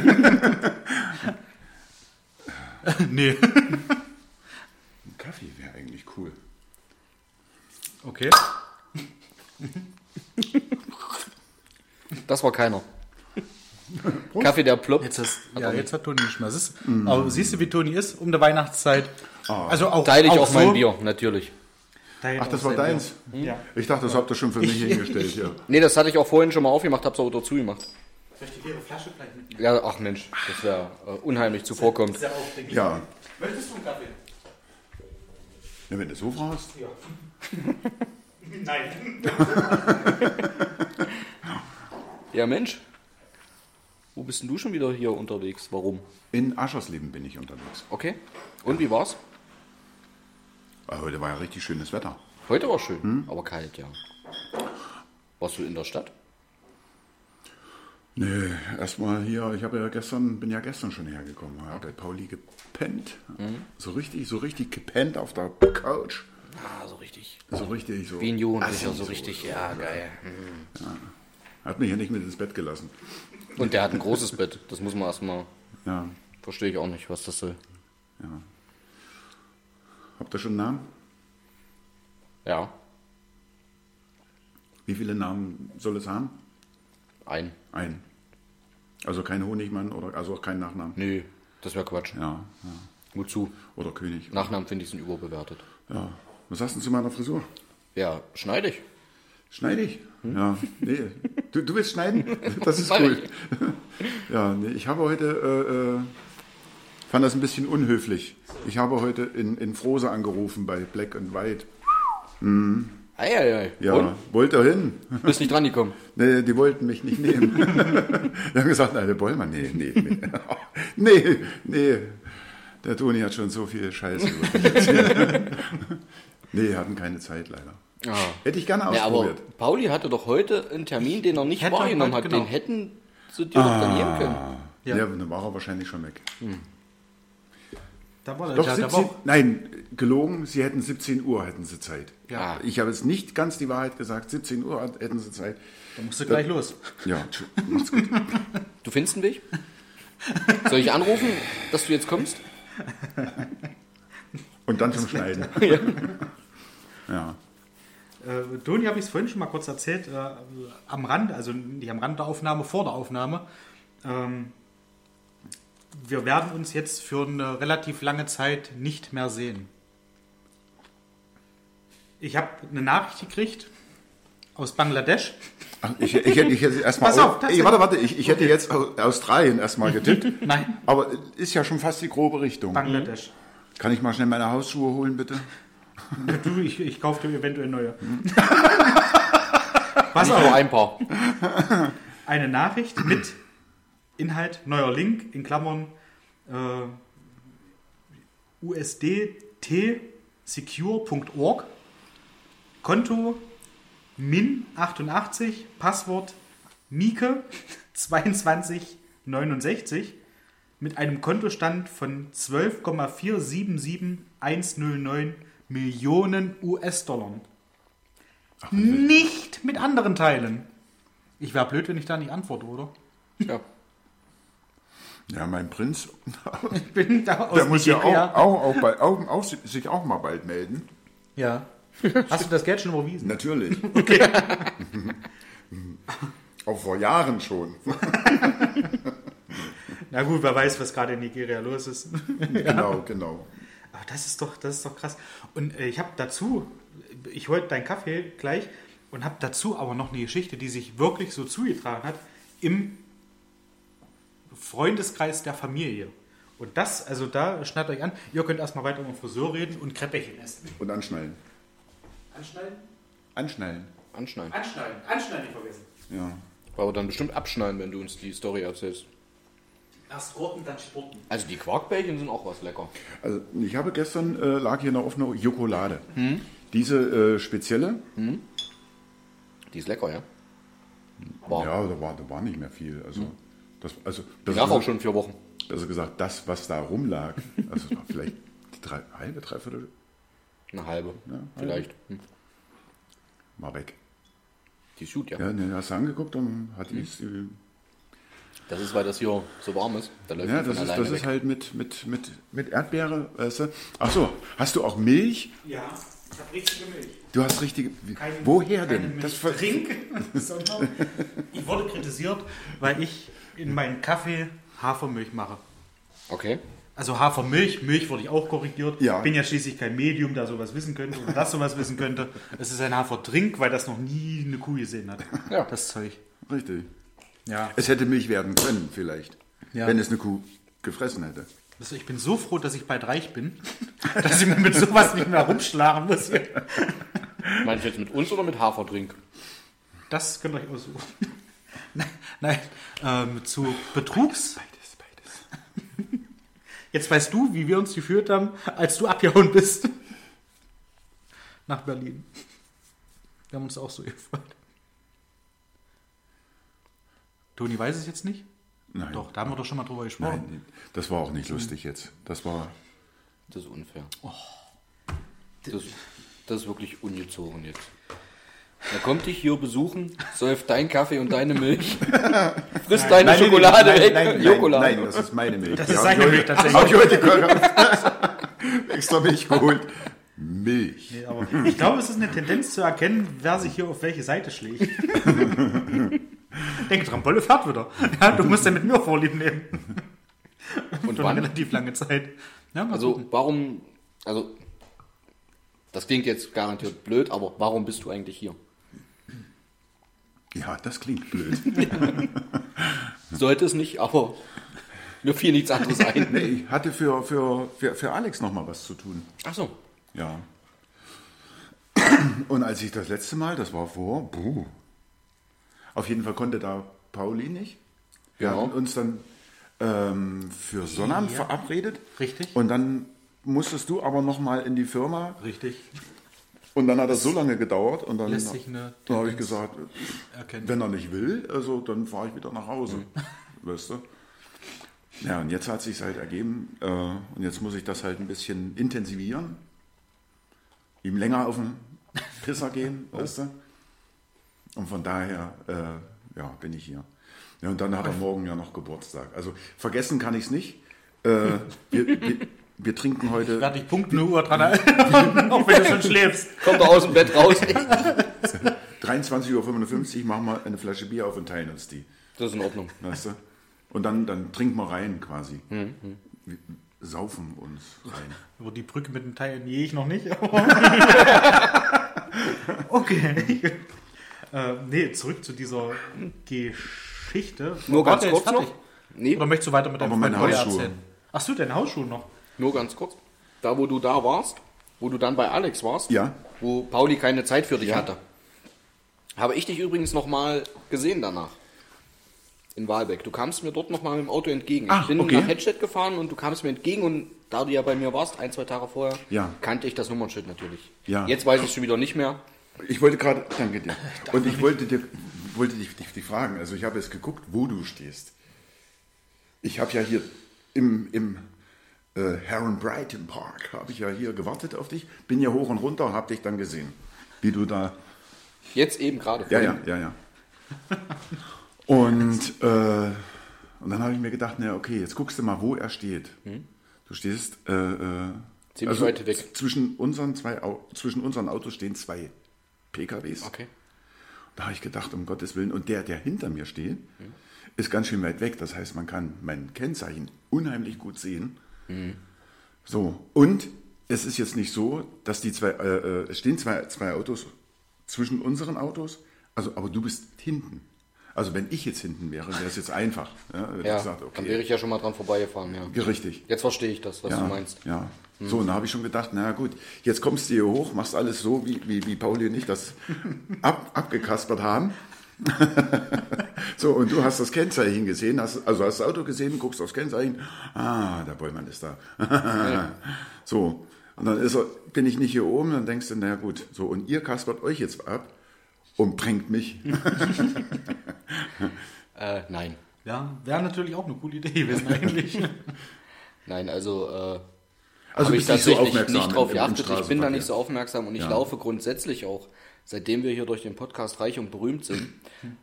nee. Ein Kaffee wäre eigentlich cool. Okay. Das war keiner. Kaffee, der ploppt. Jetzt, hast, ja, jetzt hat Toni nicht mehr. Ist, Aber siehst du, wie Toni ist um der Weihnachtszeit? Also auch, Teile ich auch auch mein so, Bier, natürlich. Teile Ach, das auch war deins? Bier. Ja. Ich dachte, das habt ihr schon für mich hingestellt. Ja. Nee, das hatte ich auch vorhin schon mal aufgemacht, hab's aber dazu gemacht. Soll ich die leere Flasche vielleicht mitnehmen? Ja, ach Mensch, das wäre äh, unheimlich zuvorkommt. Sehr ja. Möchtest du einen Kaffee? ja, wenn du so fragst. Ja. Nein. Ja, Mensch. Wo bist denn du schon wieder hier unterwegs? Warum? In Aschersleben bin ich unterwegs. Okay. Und wie war's? Aber heute war ja richtig schönes Wetter. Heute war schön, aber kalt, ja. Warst du in der Stadt? Nee, erstmal hier, ich habe ja gestern, bin ja gestern schon hergekommen, habe bei Pauli gepennt. So richtig, so richtig gepennt auf der Couch. Ah, so richtig. So richtig so. Wie ein Jugendlicher, Assi, so richtig, ja, geil. Hat mich ja nicht mit ins Bett gelassen. Und der hat ein großes Bett. Das muss man erstmal. Ja, Verstehe ich auch nicht, was das soll. habt ihr schon einen Namen? Ja, Wie viele Namen soll es haben? ein. Ein. Also kein Honigmann oder also auch kein Nachnamen. Nö, das wäre Quatsch. Ja, ja. Wozu? Oder König. Nachnamen finde ich sind überbewertet. Ja. Was hast du zu meiner Frisur? Ja, schneide ich. Schneide ich? Ja, nee. Du, du willst schneiden? Das ist cool. Ja, nee, ich habe heute, äh, äh, fand das ein bisschen unhöflich. Ich habe heute in, in Frose angerufen bei Black and White. Eieiei. Ja, Und? wollte hin. Bist nicht dran gekommen. Nee, die wollten mich nicht nehmen. die haben gesagt, nein, der Bollmann, nee, nee, nee. nee, nee. Der Toni hat schon so viel Scheiße über mich erzählt. nee, hatten keine Zeit leider. Ah. Hätte ich gerne Ja, aber ausprobiert. Pauli hatte doch heute einen Termin, den er nicht Hätte wahrgenommen hat. genau. Den hätten sie dir doch dann nehmen können. Ja. Ja. dann war er wahrscheinlich schon weg. Da war Doch, ja, da 17, war, nein, gelogen, sie hätten 17 Uhr hätten sie Zeit. Ja. Ich habe jetzt nicht ganz die Wahrheit gesagt, 17 Uhr hätten sie Zeit. da musst du gleich los. Ja, macht's gut. Du findest einen Weg? Soll ich anrufen, dass du jetzt kommst? Und dann zum Schneiden. ja. Äh, Toni habe ich es vorhin schon mal kurz erzählt, äh, am Rand, also nicht am Rand der Aufnahme, vor der Aufnahme. Ähm, wir werden uns jetzt für eine relativ lange Zeit nicht mehr sehen. Ich habe eine Nachricht gekriegt aus Bangladesch. Ich, ich, hätte- hätte erstmal. Pass auf, Ey, warte, warte, ich, ich hätte jetzt Au- Australien erstmal getippt. Nein, Aber ist ja schon fast die grobe Richtung. Bangladesch. Kann ich mal schnell meine Hausschuhe holen, bitte? Du, ich, ich kaufe dir eventuell neue. Pass Nicht nur ein paar. eine Nachricht mit Inhalt, neuer Link, in Klammern äh, usdt-secure.org, Konto min88, Passwort Mieke 2269 mit einem Kontostand von 12,477109 Millionen US-Dollar. Nicht mit anderen Teilen. Ich wäre blöd, wenn ich da nicht antworte, oder? Ja. Ja, mein Prinz, Ich bin da aus der muss ja auch, auch, auch, bei, auch, auch sich auch mal bald melden. Ja. Hast du das Geld schon überwiesen? Natürlich. Auch vor Jahren schon. Na gut, wer weiß, was gerade in Nigeria los ist. Genau, genau. Aber das ist doch, das ist doch krass. Und äh, ich habe dazu, ich wollte deinen Kaffee gleich und habe dazu aber noch eine Geschichte, die sich wirklich so zugetragen hat im Freundeskreis der Familie. Und das, also da schneidet euch an, ihr könnt erstmal weiter um Friseur reden und Kreppchen essen. Und anschnallen. Anschneiden? Anschnallen. Anschneiden. Anschneiden. Anschneiden nicht vergessen. Ja. Aber dann bestimmt abschneiden, wenn du uns die Story erzählst. Erst Gurten, dann Sporten. Also die Quarkbällchen sind auch was lecker. Also ich habe gestern, äh, lag hier noch offene Jokolade. Diese äh, spezielle, Die ist lecker, ja? ja, Wow. da war, da war nicht mehr viel. Also, das, also besser, darf auch schon vier Wochen. besser gesagt, das, was da rumlag, also vielleicht die drei, halbe, dreiviertel, Eine halbe. Vielleicht. Hm. war weg. Die ist gut, ja. Ja, ne, hast du angeguckt und hat die, äh, Das ist, weil das hier so warm ist. Da läuft ja, das ist, das ist halt mit, mit, mit, mit Erdbeere, weißt du. Ach so, hast du auch Milch? Ja, ich habe richtige Milch. Du hast richtige, Keine- woher keine denn? Das ver- Milchtrink, sondern ich wurde kritisiert, weil ich in meinen Kaffee Hafermilch mache. Okay. Also Hafermilch, Milch wurde ich auch korrigiert. Ja. Bin ja schließlich kein Medium, der sowas wissen könnte oder das sowas wissen könnte. Es ist ein Haferdrink, weil das noch nie eine Kuh gesehen hat. Ja. Das Zeug. Richtig. Ja. Es hätte Milch werden können, vielleicht. Ja. Wenn es eine Kuh gefressen hätte. Also ich bin so froh, dass ich bald reich bin, dass ich mir mit sowas nicht mehr rumschlagen muss. Meinst du jetzt mit uns oder mit Haferdrink? Das könnt ihr euch aussuchen. Nein, nein ähm, zu Betrugs. Beides, beides. Jetzt weißt du, wie wir uns geführt haben, als du abgehauen bist. Nach Berlin. Wir haben uns auch so gefreut. Toni weiß es jetzt nicht? Nein. Doch, da haben wir doch schon mal drüber gesprochen. Nein, das war auch nicht lustig jetzt. Das war. Das ist unfair. Das, das ist wirklich ungezogen jetzt. Er kommt dich hier besuchen, säuft dein Kaffee und deine Milch, frisst deine Nein, Schokolade nein, weg. Nein, nein, Schokolade. nein, das ist meine Milch. Das ist seine ich Milch heute- tatsächlich. Hab ich heute extra Milch geholt. Milch. Nee, aber ich glaube, es ist eine Tendenz zu erkennen, wer sich hier auf welche Seite schlägt. Denke dran, Bolle fährt wieder. Ja, du musst ja mit mir Vorlieb nehmen. Und Für eine wann? relativ lange Zeit. Ja, Also gucken. warum, also das klingt jetzt garantiert blöd, aber warum bist du eigentlich hier? Ja, das klingt blöd. Sollte es nicht, aber mir fiel nichts anderes ein. Nee, ich hatte für, für, für, für Alex noch mal was zu tun. Ach so. Ja. Und als ich das letzte Mal, das war vor, puh, auf jeden Fall konnte da Pauli nicht. Wir Ja. hatten uns dann ähm, für Sonnabend Ja. verabredet. Richtig. Und dann musstest du aber noch mal in die Firma. Richtig. Und dann hat das so lange gedauert. Und dann, dann habe ich gesagt, erkennen. wenn er nicht will, also dann fahre ich wieder nach Hause. Mhm. Weißt du? Ja, und jetzt hat sich halt ergeben. Äh, und jetzt muss ich das halt ein bisschen intensivieren. Ihm länger auf den Pisser gehen, Oh. weißt du? Und von daher, äh, ja, bin ich hier. Ja, und dann hat er morgen ja noch Geburtstag. Also vergessen kann ich es nicht. Äh, wir, wir, wir trinken heute. Werde ich Punkt 0 Uhr dran erinnern, auch wenn du schon schläfst. Kommt er aus dem Bett raus. 23.55 Uhr machen wir eine Flasche Bier auf und teilen uns die. Das ist in Ordnung. Weißt du? Und dann, dann trinken wir rein quasi. Wir saufen uns rein. Über die Brücke mit dem Teil gehe ich noch nicht. okay. Äh, nee, zurück zu dieser Geschichte. Nur ganz kurz noch. Nee, Oder möchtest du weiter mit deinem Aber meine Hausschuhe. erzählen? Ach so, deine Hausschuhe noch. nur ganz kurz. Da, wo du da warst, wo du dann bei Alex warst, Ja. wo Pauli keine Zeit für dich Ja. hatte, habe ich dich übrigens noch mal gesehen danach. In Wahlbeck. Du kamst mir dort noch mal mit dem Auto entgegen. Ach, ich bin okay. nach Hedstedt gefahren und du kamst mir entgegen und da du ja bei mir warst, ein, zwei Tage vorher, Ja. kannte ich das Nummernschild natürlich. Ja. Jetzt weiß ich es schon wieder nicht mehr. Ich wollte gerade, danke dir. Und ich wollte dir, wollte dich, dich, dich fragen, also ich habe jetzt geguckt, wo du stehst. Ich habe ja hier im, im äh, Heron Brighton Park, habe ich ja hier gewartet auf dich, bin hier hoch und runter und habe dich dann gesehen, wie du da Jetzt eben gerade. Ja, ja, ja, ja. Und, äh, und dann habe ich mir gedacht, na okay, jetzt guckst du mal, wo er steht. Du stehst äh, äh, Ziemlich also weit weg. Zwischen unseren, zwei, zwischen unseren Autos stehen zwei PKWs. Okay. Da habe ich gedacht, um Gottes Willen. Und der, der hinter mir steht, ist ganz schön weit weg. Das heißt, man kann mein Kennzeichen unheimlich gut sehen. So, und es ist jetzt nicht so, dass die zwei, äh, äh, es stehen zwei, zwei Autos zwischen unseren Autos, also, aber du bist hinten. Also wenn ich jetzt hinten wäre, wäre es jetzt einfach. Ja, wenn Ja, ich sage, dann wäre okay, ich ja schon mal dran vorbeigefahren, ja. richtig. Jetzt verstehe ich das, was Ja, du meinst. ja. So, und da habe ich schon gedacht, na gut, jetzt kommst du hier hoch, machst alles so, wie, wie, wie Pauli und ich das ab, abgekaspert haben. so, und du hast das Kennzeichen gesehen, hast, also hast das Auto gesehen, guckst aufs Kennzeichen, ah, der Bollmann ist da. So, und dann ist er, bin ich nicht hier oben, dann denkst du, na gut, so, und ihr kaspert euch jetzt ab und bringt mich. Äh, nein. Ja, wäre natürlich auch eine coole Idee gewesen eigentlich. Nein, also, äh, Also habe ich nicht so tatsächlich aufmerksam nicht drauf geachtet. Ich bin da nicht so aufmerksam und ich Ja. laufe grundsätzlich auch, seitdem wir hier durch den Podcast reich und berühmt sind,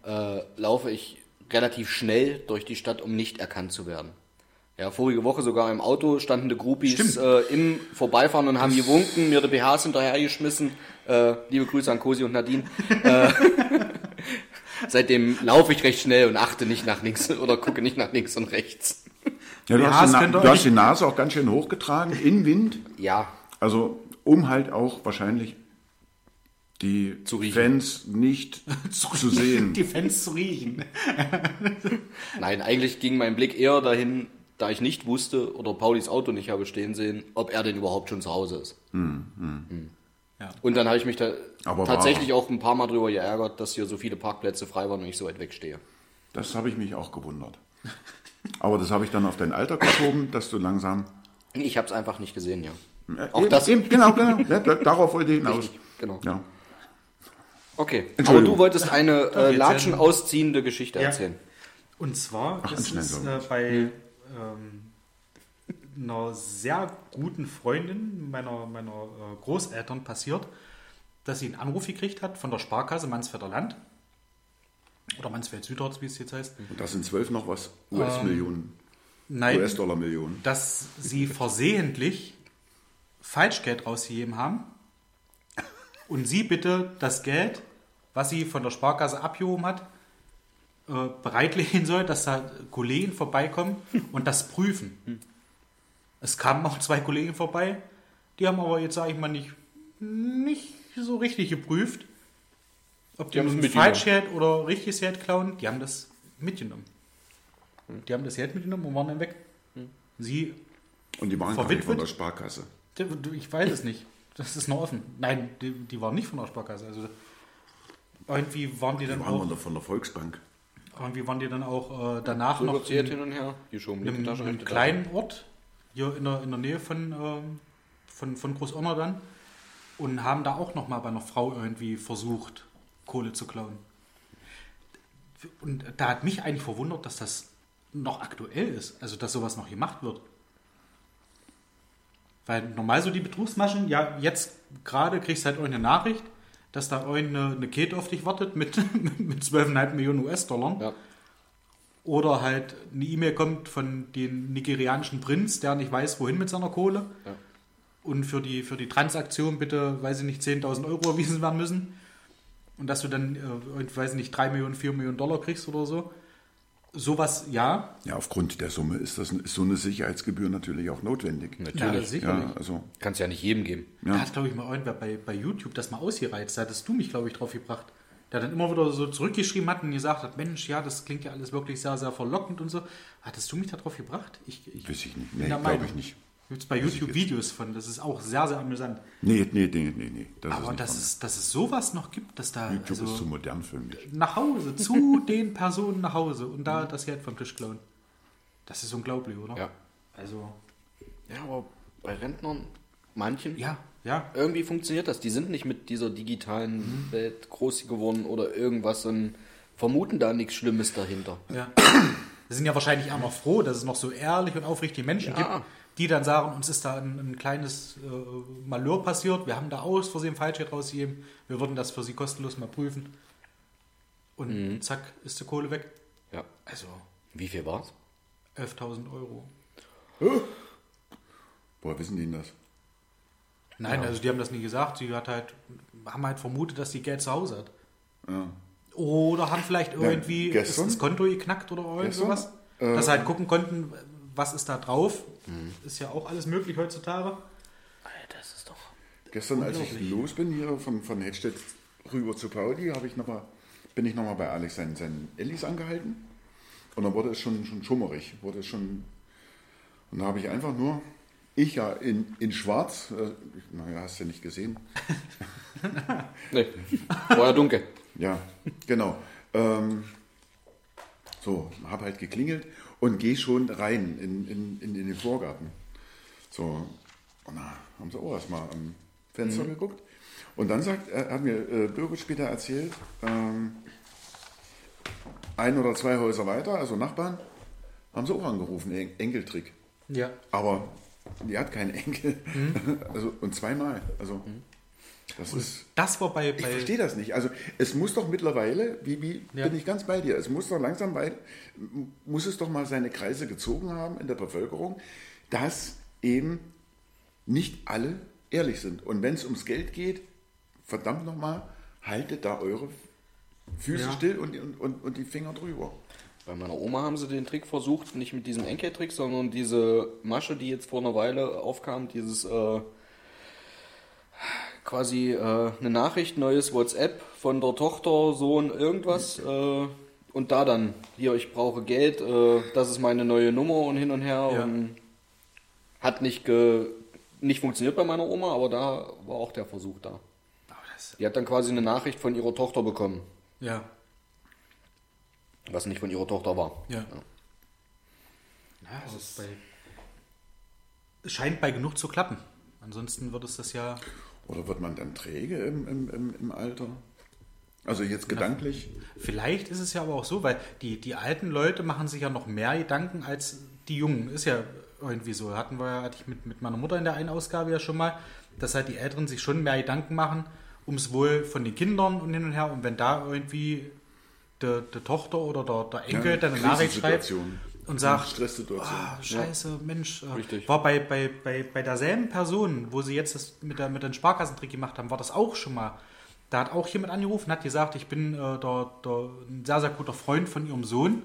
äh, laufe ich relativ schnell durch die Stadt, um nicht erkannt zu werden. Ja, vorige Woche sogar im Auto standen die Groupies äh, im Vorbeifahren und haben gewunken, mir die BHs hinterhergeschmissen. Äh, liebe Grüße an Cosi und Nadine. Äh, seitdem laufe ich recht schnell und achte nicht nach links oder gucke nicht nach links und rechts. Ja, du, hast, Na- du hast die Nase auch ganz schön hochgetragen, in Wind. Ja, Also um halt auch wahrscheinlich die Zu. Fans nicht zu sehen. Die Fans zu riechen. Nein, eigentlich ging mein Blick eher dahin, da ich nicht wusste oder Paulis Auto nicht habe stehen sehen, ob er denn überhaupt schon zu Hause ist. Hm. Ja. Und dann habe ich mich da Aber tatsächlich auch ein paar Mal drüber geärgert, dass hier so viele Parkplätze frei waren und ich so weit wegstehe. Das habe ich mich auch gewundert. Aber das habe ich dann auf dein Alter geschoben, dass du langsam. Ich habe es einfach nicht gesehen, ja. Äh, Auch eben, das- Eben, genau, genau. Ja, da- darauf wollte ich hinaus. Richtig, genau. Ja. Okay, aber du wolltest eine äh, Latschen ausziehende Geschichte Ja. erzählen. Und zwar Ach, ist schnell es äh, bei ähm, einer sehr guten Freundin meiner, meiner äh, Großeltern passiert, dass sie einen Anruf gekriegt hat von der Sparkasse Mansfelder Land oder Mansfeld Südorts, wie es jetzt heißt. Und das sind zwölf noch was US-Millionen, Nein, US-Dollar-Millionen. dass sie versehentlich Falschgeld rausgegeben haben und sie bitte das Geld, was sie von der Sparkasse abgehoben hat, äh, bereitlegen soll, dass da Kollegen vorbeikommen und das prüfen. Es kamen auch zwei Kollegen vorbei, die haben aber jetzt, sage ich mal, nicht, nicht so richtig geprüft, ob die, Die nun mitgenommen. Falschgeld oder richtiges Geld klauen. Die haben das mitgenommen. Die haben das Geld mitgenommen und waren dann weg. Sie Und die waren gar nicht von Verwitwet? der Sparkasse. Ich weiß es nicht. Das ist noch offen. Nein, die, die waren nicht von der Sparkasse. Also irgendwie waren die Die dann waren auch, von der, von Volksbank. irgendwie waren die dann auch äh, danach noch in, hin und her, geschoben, in einem, Tasche, kleinen Ort hier in der, in der Nähe von, ähm, von, von Großonner dann und haben da auch noch mal bei einer Frau irgendwie versucht, Kohle zu klauen. Und da hat mich eigentlich verwundert, dass das noch aktuell ist, also dass sowas noch gemacht wird. Weil normal so die Betrugsmaschen, ja, jetzt gerade kriegst du halt eine Nachricht, dass da eine, eine Kette auf dich wartet mit, mit 12,5 Millionen US-Dollar. Ja. Oder halt eine E-Mail kommt von dem nigerianischen Prinz, der nicht weiß, wohin mit seiner Kohle. Ja. Und für die, für die Transaktion bitte, weiß ich nicht, 10.000 Euro erwiesen werden müssen. Und dass du dann, äh, ich weiß nicht, 3 Millionen, 4 Millionen Dollar kriegst oder so. Sowas, ja. Ja, aufgrund der Summe ist, das, ist so eine Sicherheitsgebühr natürlich auch notwendig. Natürlich. Ja, sicherlich. Ja, also, Kann es ja nicht jedem geben. Da hat, glaube ich, mal irgendwer bei, bei YouTube das mal ausgereizt. Da hattest du mich, glaube ich, drauf gebracht. Der dann immer wieder so zurückgeschrieben hat und gesagt hat, Mensch, ja, das klingt ja alles wirklich sehr, sehr verlockend und so. Hattest du mich da drauf gebracht? Ich, ich weiß ich nicht. Nee, glaube ich nicht. Gibt es bei YouTube Videos von, das ist auch sehr, sehr amüsant. Nee, nee, nee, nee, nee. Das Aber ist dass von- es, dass es sowas noch gibt, dass da YouTube also ist zu modern für mich. nach Hause, zu den Personen nach Hause und da das Geld vom Tisch klauen. Das ist unglaublich, oder? Ja. Also, Ja, aber bei Rentnern, manchen, ja, ja. irgendwie funktioniert das. Die sind nicht mit dieser digitalen Welt groß geworden oder irgendwas und vermuten da nichts Schlimmes dahinter. Ja. Wir sind ja wahrscheinlich auch noch froh, dass es noch so ehrlich und aufrichtige Menschen Ja. gibt, die dann sagen, uns ist da ein, ein kleines äh, Malheur passiert, wir haben da aus Versehen Falschgeld rausgegeben, wir würden das für sie kostenlos mal prüfen. Und zack, ist die Kohle weg. Ja. Also Wie viel war's? 11.000 Euro. Woher wissen die denn das? Nein, also die haben das nie gesagt. Sie hat halt, haben halt vermutet, dass die Geld zu Hause hat. Oder haben vielleicht irgendwie ist gestern- das Konto geknackt oder irgend Gestern, sowas. äh, dass sie halt gucken konnten, was ist da drauf. Ist ja auch alles möglich heutzutage. Das ist doch. Gestern, als ich los bin hier von, von Hedstedt rüber zu Pauli, habe ich noch mal, bin ich nochmal bei Alex seinen, seinen Ellis angehalten. Und dann wurde es schon, schon schummerig. Wurde es schon, und da habe ich einfach nur, ich ja in, in schwarz, äh, naja, hast du ja nicht gesehen. Nee, war ja dunkel. Ja, genau. Ähm, so, habe halt geklingelt und gehe schon rein in, in, in, in den Vorgarten. So, und da haben sie auch erstmal am Fenster geguckt. Und dann sagt, er hat mir äh, Birgit später erzählt, ähm, ein oder zwei Häuser weiter, also Nachbarn, haben sie auch angerufen, En Enkeltrick. Ja. Aber die hat keinen Enkel. Also, und zweimal. Also, das ist. Das war bei, Ich bei verstehe das nicht. Also es muss doch mittlerweile, wie, wie Ja. bin ich ganz bei dir, es muss doch langsam bei, muss es doch mal seine Kreise gezogen haben in der Bevölkerung, dass eben nicht alle ehrlich sind. Und wenn es ums Geld geht, verdammt nochmal, haltet da eure Füße Ja. still und, und, und, und die Finger drüber. Bei meiner Oma haben sie den Trick versucht, nicht mit diesem Enkeltrick, sondern diese Masche, die jetzt vor einer Weile aufkam, dieses äh, quasi äh, eine Nachricht, neues WhatsApp von der Tochter, Sohn, irgendwas. Äh, und da dann, hier, ich brauche Geld, äh, das ist meine neue Nummer und hin und her. Ja. Und hat nicht, ge nicht funktioniert bei meiner Oma, aber da war auch der Versuch da. Die hat dann quasi eine Nachricht von ihrer Tochter bekommen, ja. was nicht von ihrer Tochter war. Ja. Ja, bei, es scheint bei genug zu klappen. Ansonsten wird es das ja. Oder wird man dann träge im, im, im, im Alter? Also jetzt gedanklich. Vielleicht ist es ja aber auch so, weil die, die alten Leute machen sich ja noch mehr Gedanken als die Jungen. Ist ja irgendwie so. Hatten wir ja, hatte ich mit, mit meiner Mutter in der einen Ausgabe ja schon mal, dass halt die Älteren sich schon mehr Gedanken machen ums Wohl von den Kindern und hin und her. Und wenn da irgendwie der, der Tochter oder der, der Enkel Ja, dann eine Nachricht schreibt. Und sagt, Stresssituation. Ah, scheiße, Mensch. Äh, Richtig. War bei, bei, bei, bei derselben Person, wo sie jetzt das mit, der, mit dem Sparkassentrick gemacht haben, war das auch schon mal. Da hat auch jemand angerufen, hat gesagt, ich bin äh, der, der, ein sehr, sehr guter Freund von ihrem Sohn.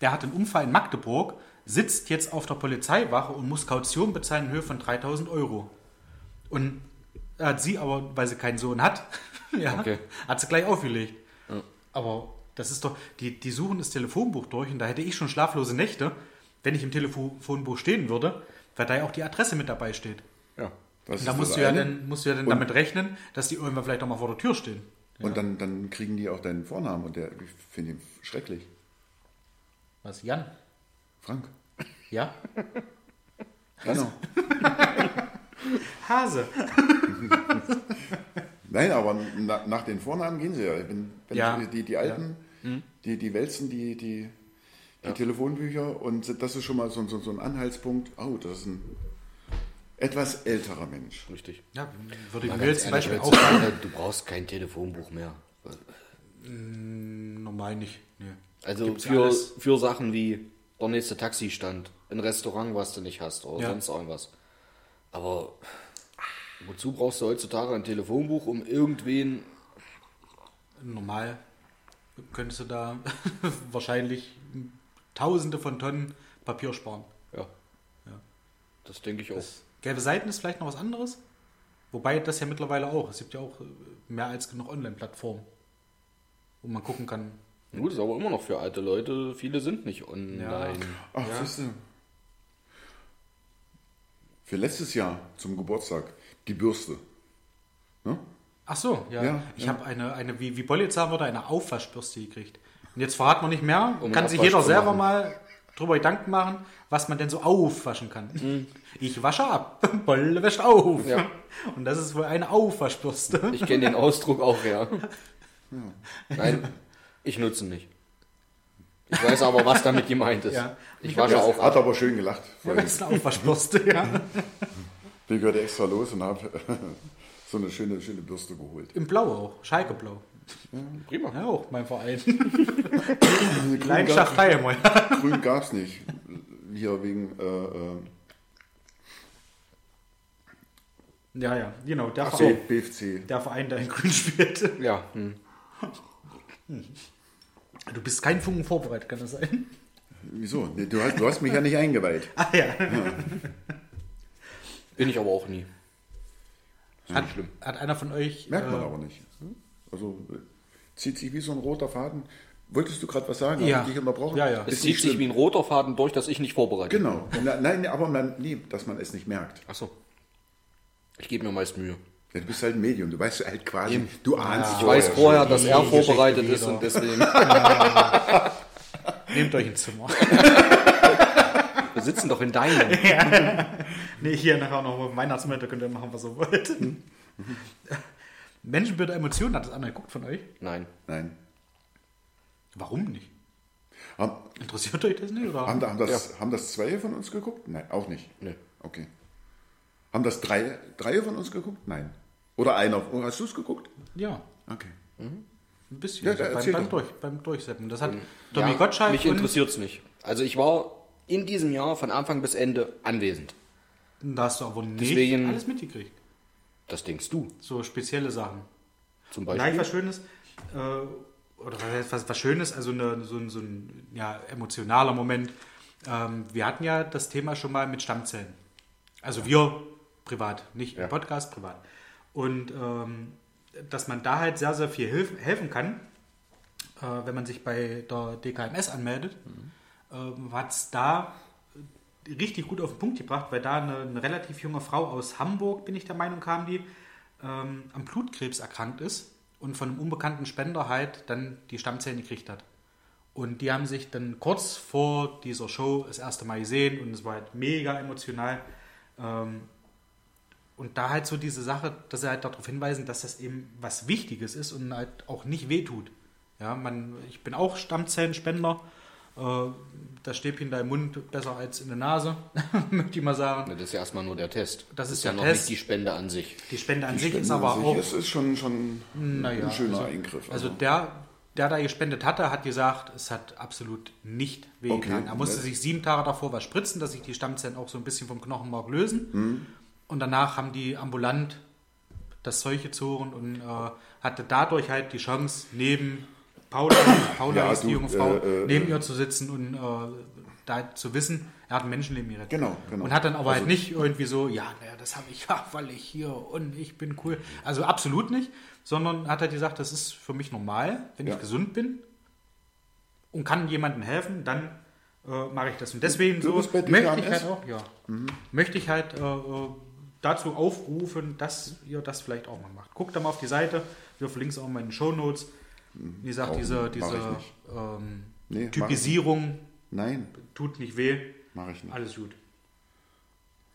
Der hat einen Unfall in Magdeburg, sitzt jetzt auf der Polizeiwache und muss Kaution bezahlen in Höhe von 3000 Euro. Und hat sie aber, weil sie keinen Sohn hat, ja, Okay. hat sie gleich aufgelegt. Aber das ist doch, die, die suchen das Telefonbuch durch und da hätte ich schon schlaflose Nächte, wenn ich im Telefonbuch stehen würde, weil da ja auch die Adresse mit dabei steht. Ja. Das Und da ist musst das du, ja dann, musst du ja dann Und- damit rechnen, dass die irgendwann vielleicht auch mal vor der Tür stehen. Und dann, dann kriegen die auch deinen Vornamen und der, ich finde ihn schrecklich. Was, Jan? Frank. Ja? Genau. Hase. Nein, aber na, nach den Vornamen gehen sie ja. Wenn, wenn Ja. Die, die, die Alten, die, die wälzen die, die, die Telefonbücher und das ist schon mal so, so, so ein Anhaltspunkt. Oh, das ist ein etwas älterer Mensch. Richtig. Ja, würde ich mir jetzt zum Beispiel auch heutzutage, du brauchst kein Telefonbuch mehr. normal nicht. Nee. Also Gibt's für, alles. für Sachen wie der nächste Taxistand, ein Restaurant, was du nicht hast oder Ja. sonst irgendwas. Aber wozu brauchst du heutzutage ein Telefonbuch, um irgendwen... Normal könntest du da wahrscheinlich tausende von Tonnen Papier sparen. Ja. Ja. Das denke ich auch. Gelbe Seiten ist vielleicht noch was anderes. Wobei das ja mittlerweile auch. Es gibt ja auch äh, mehr als genug Online-Plattformen, wo man gucken kann. Gut, ist aber immer noch für alte Leute. Viele sind nicht online. Ach, siehst du. Für letztes Jahr zum Geburtstag die Bürste. Ne? Ach so, ja. Ja, ich ja. habe eine, eine, wie, wie Bolli jetzt sagen würde, eine Aufwaschbürste gekriegt. Und jetzt verraten wir nicht mehr. Um kann sich jeder selber machen. mal drüber Gedanken machen, was man denn so aufwaschen kann. Mhm. Ich wasche ab. Bolle wäscht auf. Ja. Und das ist wohl eine Aufwaschbürste. Ich kenne den Ausdruck auch, ja. Nein, ich nutze ihn nicht. Ich weiß aber, was damit gemeint ist. Ja. Ich wasche auch Hat ab. aber schön gelacht. Ja, das ist eine Aufwaschbürste, ja. Ich gehörte extra los und habe so eine schöne, schöne Bürste geholt. Im Blau auch. Schalke Blau. Prima. Ja, auch mein Verein. Grün Leidenschaft Grün gab es nicht. Hier wegen äh, äh, Ja, ja, genau. Der, Ach so, Verein, BFC. der Verein, der in Grün spielt. Ja. Hm. Du bist kein Funken vorbereitet, kann das sein? Wieso? Du hast, du hast mich ja nicht eingeweiht. Ah ja. Bin ich aber auch nie. Ist Hat, nicht schlimm. hat einer von euch. Merkt man äh, aber nicht. Also äh, zieht sich wie so ein roter Faden. Wolltest du gerade was sagen? Ja. Hab ich dich unterbrochen? Ja, ja. Es zieht sich schlimm. wie ein roter Faden durch, dass ich nicht vorbereitet bin. Genau. Na, nein, aber man, nee, dass man es nicht merkt. Achso. Ich gebe mir meist Mühe. Ja, du bist halt ein Medium. Du weißt halt quasi, du ahnst Ich weiß vorher, dass er vorbereitet ist und deswegen. Nehmt euch ein Zimmer. Wir sitzen doch in deinem. Nee, hier nachher noch Weihnachtsmärkte könnt ihr machen, was ihr wollt. Menschenbilder, Emotionen, hat das einer geguckt von euch? Nein. Nein. Warum nicht? Haben, Interessiert euch das nicht? Oder? haben, haben, das, haben das zwei von uns geguckt? Nein, auch nicht. Nee. Okay. Haben das drei, drei von uns geguckt? Nein. Oder einer. Hast du es geguckt? Ja, Okay. ein bisschen. Ja, so da beim, beim. Durch, beim Durchsetzen. Das hat Tommy Ja, Gottschalk Mich interessiert es nicht. Also ich war in diesem Jahr von Anfang bis Ende anwesend. Da hast du aber nicht Deswegen- alles mitgekriegt. Das denkst du So spezielle Sachen. zum Beispiel. was Schönes, äh, oder was, was, Schönes, also eine, so, ein, so ein ja, emotionaler Moment. Ähm, wir hatten ja das Thema schon mal mit Stammzellen. Also wir privat, nicht im Ja. Podcast, privat. Und ähm, dass man da halt sehr, sehr viel hilf, helfen kann, äh, wenn man sich bei der DKMS anmeldet, ähm, hat es da richtig gut auf den Punkt gebracht, weil da eine, eine relativ junge Frau aus Hamburg, bin ich der Meinung, kam die, ähm, am Blutkrebs erkrankt ist und von einem unbekannten Spender halt dann die Stammzellen gekriegt hat. Und die haben sich dann kurz vor dieser Show das erste Mal gesehen und es war halt mega emotional. Ähm, und da halt so diese Sache, dass sie halt darauf hinweisen, dass das eben was Wichtiges ist und halt auch nicht wehtut. Ja, man, ich bin auch Stammzellenspender. Äh, das Stäbchen da im Mund besser als in der Nase, möchte ich mal sagen. Das ist ja erstmal nur der Test. Das ist ja der noch Test. nicht die Spende an sich. Die Spende an sich Spende ist an aber sich auch. ist, ist schon, schon Naja, ein schöner also, Eingriff. Also der, der da gespendet hatte, hat gesagt, es hat absolut nicht wehgetan. Okay. Er musste sich sieben Tage davor was spritzen, dass sich die Stammzellen auch so ein bisschen vom Knochenmark lösen. Mhm. Und danach haben die ambulant das Zeug gezogen und äh, hatte dadurch halt die Chance, neben Paula, Paula Ja, ist die junge Frau, äh, äh, neben ihr zu sitzen und äh, da zu wissen, er hat ein Menschenleben gerettet. Genau, genau. Und hat dann aber halt Also- nicht irgendwie so, ja, naja, das habe ich, ja, weil ich hier und ich bin cool. Also absolut nicht, sondern hat halt gesagt, das ist für mich normal, wenn Ja. ich gesund bin und kann jemandem helfen, dann äh, mache ich das. Und deswegen Du so möchte ich halt auch, ja, möchte ich halt äh, äh, dazu aufrufen, dass ihr das vielleicht auch mal macht. Guckt da mal auf die Seite, wir verlinken es auch mal in den Shownotes. Wie gesagt, diese, mach diese ähm, Nee, mach Typisierung Nein, tut nicht weh, mache ich nicht. alles gut.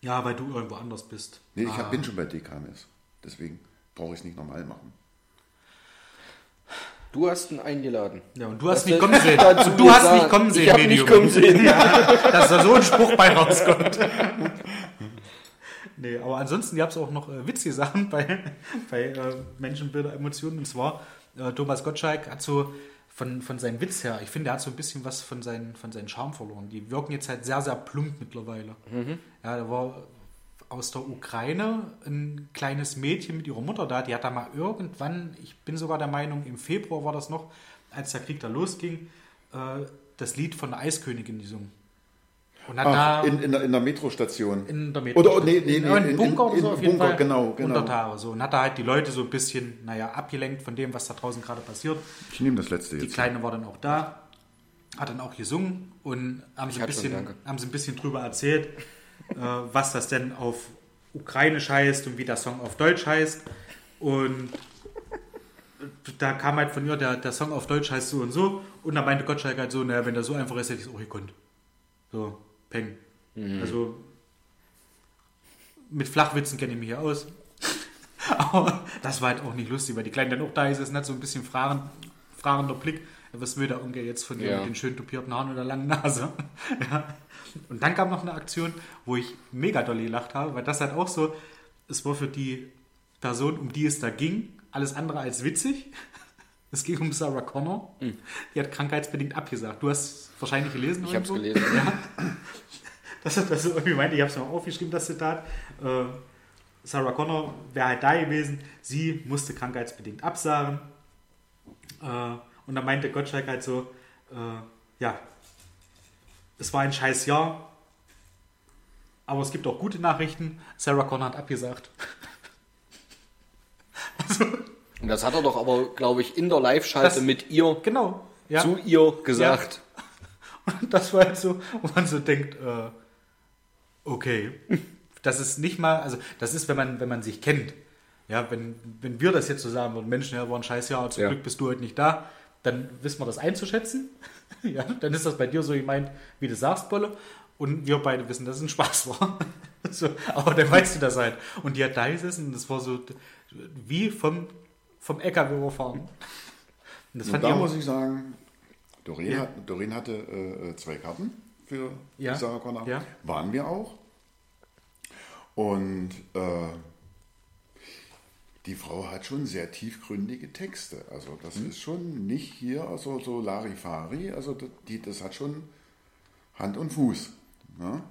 Ja, weil du irgendwo anders bist. Nee, ich Ah. hab, bin schon bei DKMS. Deswegen brauche ich es nicht normal machen. Du hast ihn eingeladen. Ja, und du hast Was nicht kommen sehen. Und du hast nicht kommen sehen, Ich hab Medium. nicht kommen sehen. Dass da so ein Spruch bei rauskommt. nee, aber ansonsten gab es auch noch äh, witzige Sachen bei, bei äh, Menschenbilder, Emotionen. Und zwar, äh, Thomas Gottschalk hat so von, von seinem Witz her, ich finde, er hat so ein bisschen was von, seinen, von seinen Charme verloren. Die wirken jetzt halt sehr, sehr plump mittlerweile. Ja, da war aus der Ukraine ein kleines Mädchen mit ihrer Mutter da, die hat da mal irgendwann, ich bin sogar der Meinung, im Februar war das noch, als der Krieg da losging, äh, das Lied von der Eiskönigin gesungen. Und hat Ach, da in, in, der, in der Metrostation. in der Metro. Oder, nee, nee, in nee, einem in- Bunker oder in- so in auf jeden Bunker, Fall. genau, genau. Unter Tage so. Und hat da halt die Leute so ein bisschen, naja, abgelenkt von dem, was da draußen gerade passiert. Ich nehme das letzte Die jetzt. Kleine war dann auch da, hat dann auch gesungen und haben sie ein schon, bisschen, danke. haben sie ein bisschen drüber erzählt, äh, was das denn auf Ukrainisch heißt und wie der Song auf Deutsch heißt. Und da kam halt von ihr, der, der Song auf Deutsch heißt so und so. Und da meinte Gottschalk halt so, naja, wenn der so einfach ist, hätte ich es auch gekonnt. So, peng. Also mit Flachwitzen kenne ich mich ja aus. Aber das war halt auch nicht lustig, weil die Kleinen dann auch da ist, ist nicht so ein bisschen fragend, fragender Blick. Was will der Onkel jetzt von dir Ja. mit den schön tupierten Haaren und der langen Nase? ja. Und dann kam noch eine Aktion, wo ich mega doll gelacht habe, weil das halt auch so, es war für die Person, um die es da ging, alles andere als witzig. Es ging um Sarah Connor. Die hat krankheitsbedingt abgesagt. Du hast wahrscheinlich gelesen. Ich habe es gelesen. Ja. Das hat das irgendwie meinte, ich habe es mal aufgeschrieben, das Zitat. Äh, Sarah Connor wäre halt da gewesen. Sie musste krankheitsbedingt absagen. Äh, und dann meinte Gottschalk halt so, äh, ja, es war ein scheiß Jahr, aber es gibt auch gute Nachrichten. Sarah Connor hat abgesagt. Und das hat er doch aber, glaube ich, in der Live-Schalte mit ihr Genau. Ja. zu ihr gesagt. Und das war halt so, wo man so denkt, äh, okay. Das ist nicht mal, also das ist, wenn man, wenn man sich kennt. Ja, wenn, wenn wir das jetzt so sagen würden, Mensch, ja, war ein scheiß Jahr, zum Ja. Glück bist du heute nicht da, dann wissen wir das einzuschätzen. ja, dann ist das bei dir so gemeint, wie du sagst, Bolle. Und wir beide wissen, dass es ein Spaß war. so, aber dann weißt du das halt. Und die hat da gesessen und das war so wie vom, vom LKW überfahren. Und das Und fand da ich muss ich sagen, Doreen, Ja. hat, Doreen hatte äh, zwei Karten für Ja. die Sarah Connor. Ja. Waren wir auch. Und äh, die Frau hat schon sehr tiefgründige Texte. Also das Mhm. ist schon nicht hier so, so Larifari. Also das, die, das hat schon Hand und Fuß. Ne?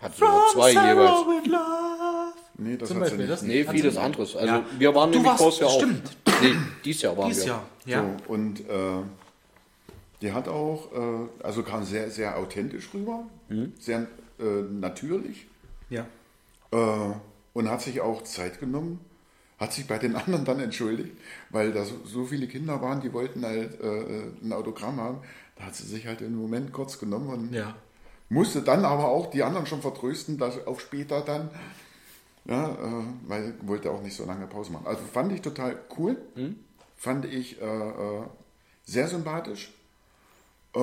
Hat sogar zwei jeweils. with love. Nee, das Zum hat sie Beispiel, nicht. das- Nee, vieles anderes. Also Ja. wir waren Du nämlich warst- vors Jahr auch. stimmt. Nee, dieses Jahr waren Dies wir. Jahr, ja. So, und äh, die hat auch, äh, also kam sehr, sehr authentisch rüber, Mhm. sehr äh, natürlich Ja. äh, und hat sich auch Zeit genommen, hat sich bei den anderen dann entschuldigt, weil da so, so viele Kinder waren, die wollten halt äh, ein Autogramm haben. Da hat sie sich halt im Moment kurz genommen und Ja. musste dann aber auch die anderen schon vertrösten, dass auf später dann, ja, äh, weil wollte auch nicht so lange Pause machen. Also fand ich total cool, fand ich äh, äh, sehr sympathisch. Äh,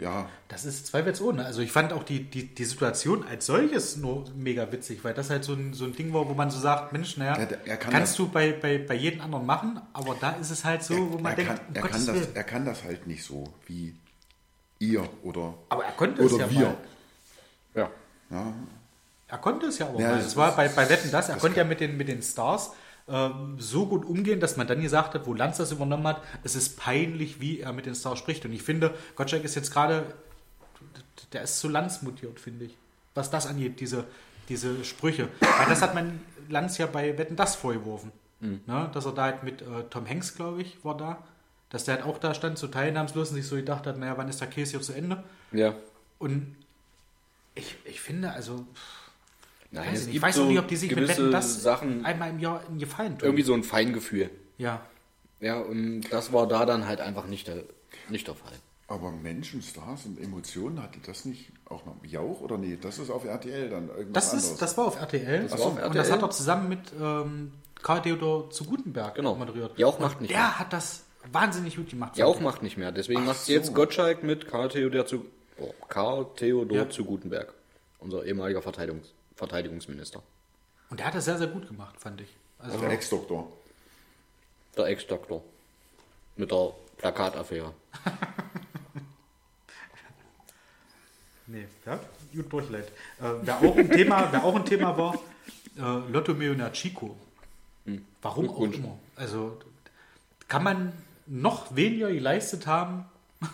ja, Das ist zweifelsohne. Also ich fand auch die, die, die Situation als solches nur mega witzig, weil das halt so ein, so ein Ding war, wo man so sagt, Mensch, naja, Ja, er kann kannst das- du bei, bei, bei jedem anderen machen, aber da ist es halt so, wo man er, denkt, kann, um er, Gottes kann das, Willen. er kann das halt nicht so wie ihr oder, Aber er konnte es oder ja wir. mal. Ja. Er konnte es ja aber Ja, mal. das Es war bei, bei Wetten das, er das konnte ja mit den, mit den Stars ähm, so gut umgehen, dass man dann gesagt hat, wo Lanz das übernommen hat, es ist peinlich, wie er mit den Stars spricht. Und ich finde, Gottschalk ist jetzt gerade, der ist zu Lanz mutiert, finde ich. Was das angeht, diese, diese Sprüche. Weil das hat man Lanz ja bei Wetten das vorgeworfen. Ne? Dass er da halt mit äh, Tom Hanks, glaube ich, war da. Dass der halt auch da stand, so teilnahmslos und sich so gedacht hat, naja, wann ist der Käse hier zu Ende? Ja. Und ich, ich finde, also, Nein, weiß es ich, weiß so auch nicht, ob die sich mit Wetten das Sachen einmal im Jahr einen Gefallen tun. irgendwie so ein Feingefühl. Ja. Ja, und das war da dann halt einfach nicht der, nicht der Fall. Aber Menschen, Stars und Emotionen, hatte das nicht auch noch Jauch oder nee? Das ist auf RTL dann irgendwas Das, anderes. ist, das war auf RTL. Das war auf Und RTL. das hat er zusammen mit ähm, Karl Theodor zu Gutenberg Genau. moderiert. Jauch Und macht nicht Der mehr. hat das wahnsinnig gut gemacht. Ja, auch fand macht nicht mehr. Deswegen Ach macht so. jetzt Gottschalk mit Karl Theodor zu, oh, Karl Theodor Ja. zu Gutenberg. Unser ehemaliger Verteidigungs, Verteidigungsminister. Und der hat das sehr, sehr gut gemacht, fand ich. Also, der Ex-Doktor. Der Ex-Doktor. Mit der Plakataffäre. nee, ja, gut durchleitet. Äh, wer, auch ein Thema, wer auch ein Thema war, äh, Lotto Millionär Chico. Warum auch immer. Also kann man noch weniger geleistet haben,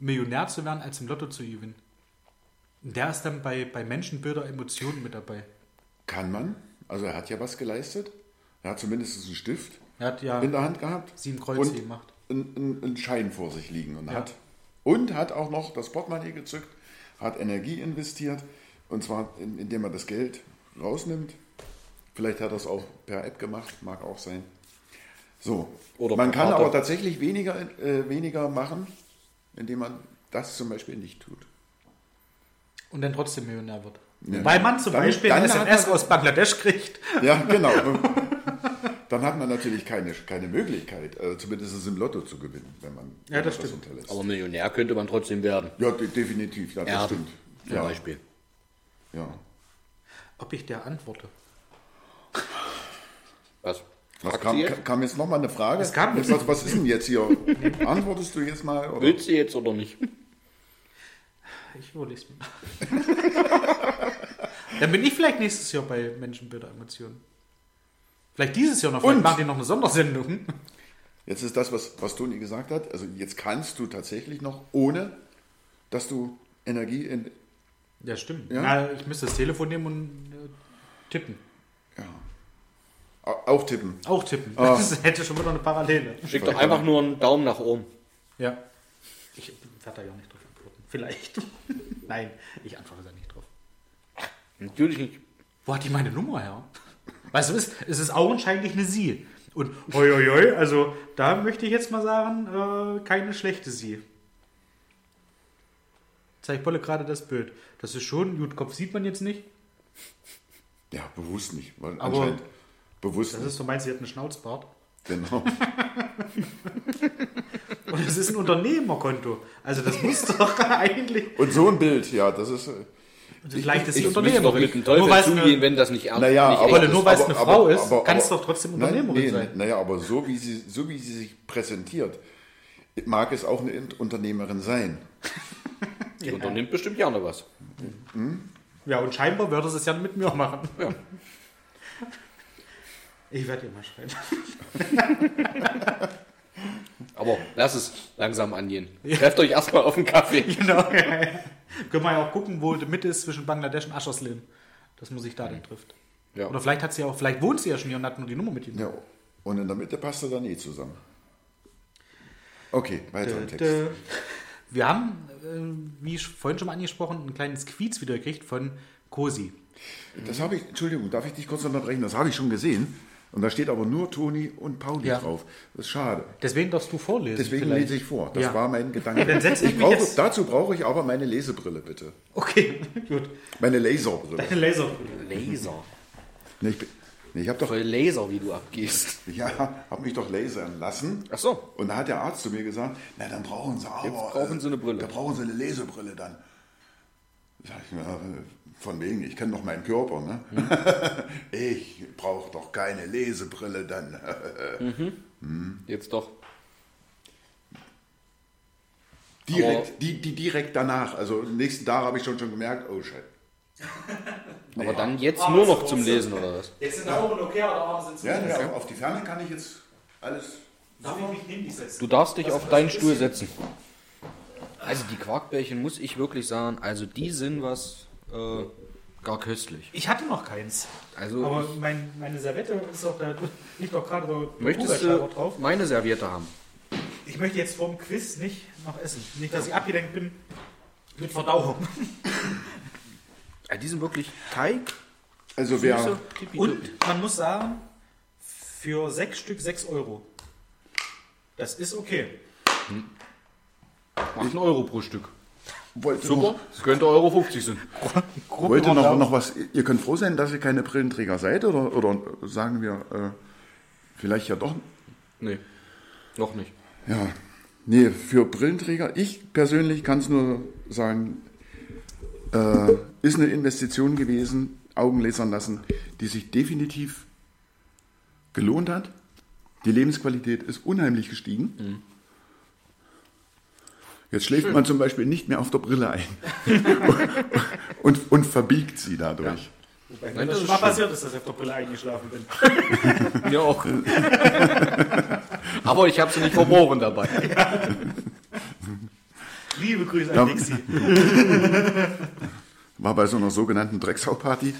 Millionär zu werden, als im Lotto zu gewinnen. Der ist dann bei, bei Menschenbilder Emotionen mit dabei. Kann man. Also er hat ja was geleistet. Er hat zumindest einen Stift Er hat ja in der Hand gehabt. sieben Kreuze und gemacht. Einen, einen, einen Schein vor sich liegen und Ja. hat und hat auch noch das Portemonnaie gezückt, hat Energie investiert und zwar in, indem er das Geld rausnimmt. Vielleicht hat er es auch per App gemacht, mag auch sein. So, Oder man kann Karte. aber tatsächlich weniger, äh, weniger machen, indem man das zum Beispiel nicht tut. Und dann trotzdem Millionär wird. Ja. Weil man zum Dann- Beispiel dann ein SMS man- aus Bangladesch kriegt. Ja, genau. Dann hat man natürlich keine, keine Möglichkeit, äh, zumindest im Lotto zu gewinnen, wenn man Ja, das stimmt. unterlässt. Aber Millionär könnte man trotzdem werden. Ja, de definitiv, ja, das Erben, stimmt. zum Ja, Beispiel. ja. Ob ich der antworte. Was? Was kam, jetzt? kam jetzt nochmal eine Frage? Es kam- was, was ist denn jetzt hier? Antwortest du jetzt mal? Oder? Willst du jetzt oder nicht? Ich überleg's mir. dann bin ich vielleicht nächstes Jahr bei Menschenbilder Emotionen. Vielleicht dieses Jahr noch. Vielleicht Und? machen die noch eine Sondersendung. Jetzt ist das, was, was Toni gesagt hat. Also jetzt kannst du tatsächlich noch, ohne dass du Energie in. Ja, stimmt. Ja? Na, ich müsste das Telefon nehmen und Tippen. Ja. Au- Auch tippen. Auch tippen. Ah. Das hätte schon wieder eine Parallele. Schick doch einfach nur einen Daumen nach oben. Ja. Ich werde da ja nicht drauf. Vielleicht. Nein, ich antworte da nicht drauf. Natürlich nicht. Wo hat die meine Nummer her? Weißt du, es ist, es ist augenscheinlich eine Sie. Und hoi, hoi, hoi, also da möchte ich jetzt mal sagen, äh, keine schlechte Sie. Zeig Bolle gerade das Bild. Das ist schon, gut, Kopf sieht man jetzt nicht. Ja, bewusst nicht. Weil Aber- anscheinend bewusst Das nicht. ist, du meinst, sie hat einen Schnauzbart. Genau. Und es ist ein Unternehmerkonto. Also das muss doch eigentlich. Und so ein Bild, ja, das ist. Vielleicht ist müsste Unternehmerin. doch mit dem Teufel Nur weil es zugehen, eine, wenn das nicht ernst Naja, nicht aber, ist. nur weil es eine Frau ist, kann es aber- doch trotzdem Nein, Unternehmerin nee, sein. Naja, aber so wie, sie, so wie sie sich präsentiert, mag es auch eine In- Unternehmerin sein. Die unternimmt bestimmt gerne was. Ja, und scheinbar würde sie es ja mit mir machen. Ja. Ich werde ihr mal schreiben. Aber lass es langsam angehen. Trefft euch erstmal auf den Kaffee. Genau. Können wir ja auch gucken, wo die Mitte ist zwischen Bangladesch und Aschersleben. Dass man sich da dann trifft. Ja. Oder vielleicht hat sie auch, vielleicht wohnt sie ja schon hier und hat nur die Nummer mit ihm. Ja, und in der Mitte passt er dann eh zusammen. Okay, weiter im Text. dö. Wir haben, äh, wie ich vorhin schon mal angesprochen, ein kleines Quiz wieder gekriegt von Cosi. Das habe ich, Entschuldigung, darf ich dich kurz unterbrechen? Das habe ich schon gesehen. Und da steht aber nur Toni und Pauli Ja. drauf. Das ist schade. Deswegen darfst du vorlesen. Deswegen vielleicht. lese ich vor. Das Ja. war mein Gedanke. Dann setz ich ich mich brauche, jetzt- dazu brauche ich aber meine Lesebrille, bitte. Okay, gut. Meine Laserbrille. Eine Laser. Laser. Nee, ich bin- nee, ich habe doch, Voll Laser, wie du abgehst. ja, habe mich doch lasern lassen. Ach so. Und da hat der Arzt zu mir gesagt, na dann brauchen Sie aber... Jetzt brauchen Sie eine Brille. Da brauchen Sie eine Lesebrille dann. Sag ich, na, von wegen, ich kenne doch meinen Körper, ne? Mhm. ich brauche doch keine Lesebrille dann. Jetzt doch. direkt, die, die direkt danach, also nächsten Tag habe ich schon, schon gemerkt, oh shit. Aber dann jetzt nur noch zum Lesen, oder was? Jetzt sind die Augen okay, aber sind zu Ja, ja, auf, auf die Ferne kann ich jetzt alles... Darf ich mich neben dich setzen? Du darfst dich auf deinen Stuhl setzen. Also die Quarkbällchen, muss ich wirklich sagen, also die sind was äh, gar köstlich. Ich hatte noch keins. Also Aber mein, meine Servette ist doch da, liegt doch gerade möchtest du drauf. meine Serviette haben? Ich möchte jetzt vor dem Quiz nicht noch essen. Nicht, dass ich abgelenkt bin mit Verdauung. Ja, die sind wirklich Teig, Also wer... Und man muss sagen, für sechs Stück 6 Euro. Das ist okay. Macht einen Euro pro Stück. Wollte Super, noch, das könnte Euro 50 sind. wollte noch, noch was... Ihr könnt froh sein, dass ihr keine Brillenträger seid, oder, oder sagen wir, äh, vielleicht ja doch Nee, noch nicht. Ja, nee, für Brillenträger, ich persönlich kann es nur sagen, äh, ist eine Investition gewesen, Augen lasern lassen, die sich definitiv gelohnt hat. Die Lebensqualität ist unheimlich gestiegen. Jetzt schläft man zum Beispiel nicht mehr auf der Brille ein und, und verbiegt sie dadurch. Wobei Nein, mir das das schon ist mal passiert ist, dass ich auf der Brille eingeschlafen bin. Mir auch. Aber ich habe sie nicht verboren dabei. Liebe Grüße an Ja. Dixie. War bei so einer sogenannten Drecksau-Party.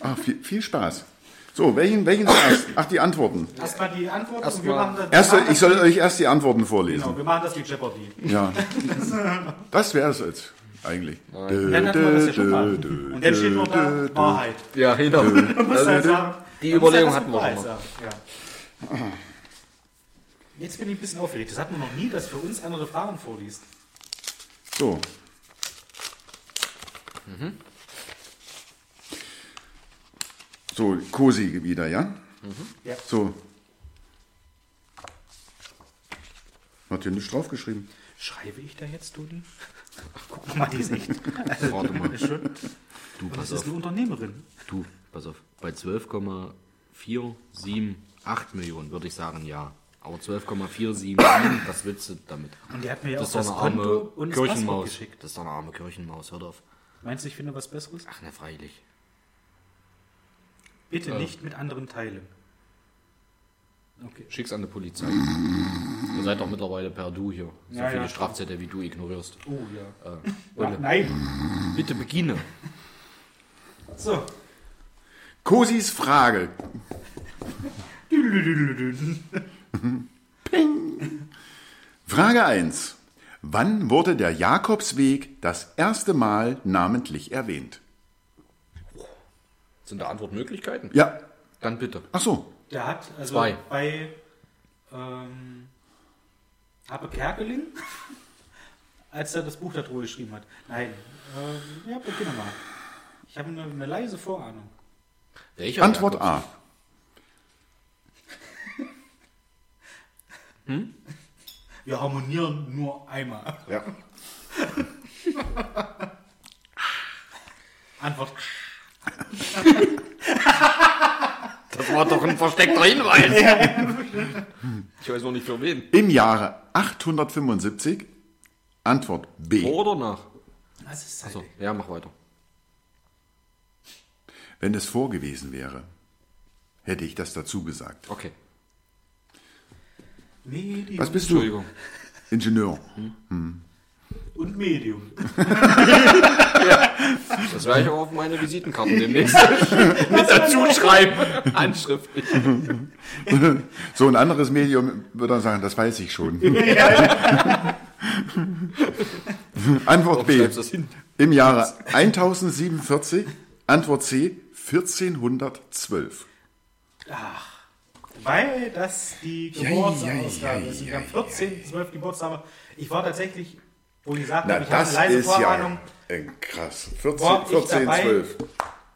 ah, viel, viel Spaß. So, welchen, welchen zuerst? Ach, die Antworten. Erstmal die Antwort Erst und wir mal- machen das. Machen ich soll euch erst die Antworten vorlesen. Genau, wir machen das wie Jeopardy. Ja. Das wäre es jetzt eigentlich. Dann wir das ja schon mal. Und dann steht noch da Wahrheit. Ja, genau. Halt sagen, Die Überlegung halt hatten wir schon Wahrheit sagen. Ja. Jetzt bin ich ein bisschen aufgeregt. Das hatten wir noch nie, dass für uns andere Fragen vorliest. So. So, Cosi wieder, ja? Ja. So. Hat hier nichts draufgeschrieben. Schreibe ich da jetzt, Toni? Ach, guck mal, die ist echt. Also, Warte mal. Ist schon, Du, das pass ist auf. eine Unternehmerin. Du, pass auf. Bei 12,478 Millionen würde ich sagen, ja. Aber 12,477, was willst du damit? Und die hat mir ja Das auch ist doch das eine Konto arme und das Kirchenmaus. geschickt. Das ist doch eine arme Kirchenmaus, hör auf. Meinst du, ich finde was Besseres? Ach, ne, freilich. Bitte nicht mit anderen teilen. Okay. Schick's an die Polizei. Ihr seid doch mittlerweile per Du hier. So Ja, viele ja. Strafzettel, wie du ignorierst. Oh ja. Äh, ja nein. bitte beginne. So. Kosis Frage. Ping. Frage 1. Wann wurde der Jakobsweg das erste Mal namentlich erwähnt? Sind da Antwortmöglichkeiten? Ja. Dann bitte. Ach so. Der hat also Zwei. bei ähm, Habe Kerkeling, als er das Buch da drüber geschrieben hat. Nein, ähm, ja, beginne mal. Ich habe eine, eine leise Vorahnung. Welcher Antwort? A. Wir harmonieren nur einmal. Ja. Antwort. Das war doch ein versteckter Hinweis. ich weiß noch nicht für wen. Im Jahre 875. Antwort B. Vor oder nach? Das ist Achso, Zeit. ja, mach weiter. Wenn es vor gewesen wäre, hätte ich das dazu gesagt. Okay. Was bist du? Entschuldigung. Ingenieur. Und Medium. Das werde ich auch auf meine Visitenkarten demnächst mit dazu schreiben. Handschriftlich. So ein anderes Medium würde dann sagen, das weiß ich schon. Antwort Warum B. Im Jahre 1047. Antwort C. 1412. Weil das die Ja, Geburtsausgabe ja, ist. ja, Wir haben 14, 12 Geburtstage. Ich war tatsächlich, wo ich gesagt Na, habe, ich habe das eine leise ist Vorahnung ja krass. War 14, ich 14 dabei? 12.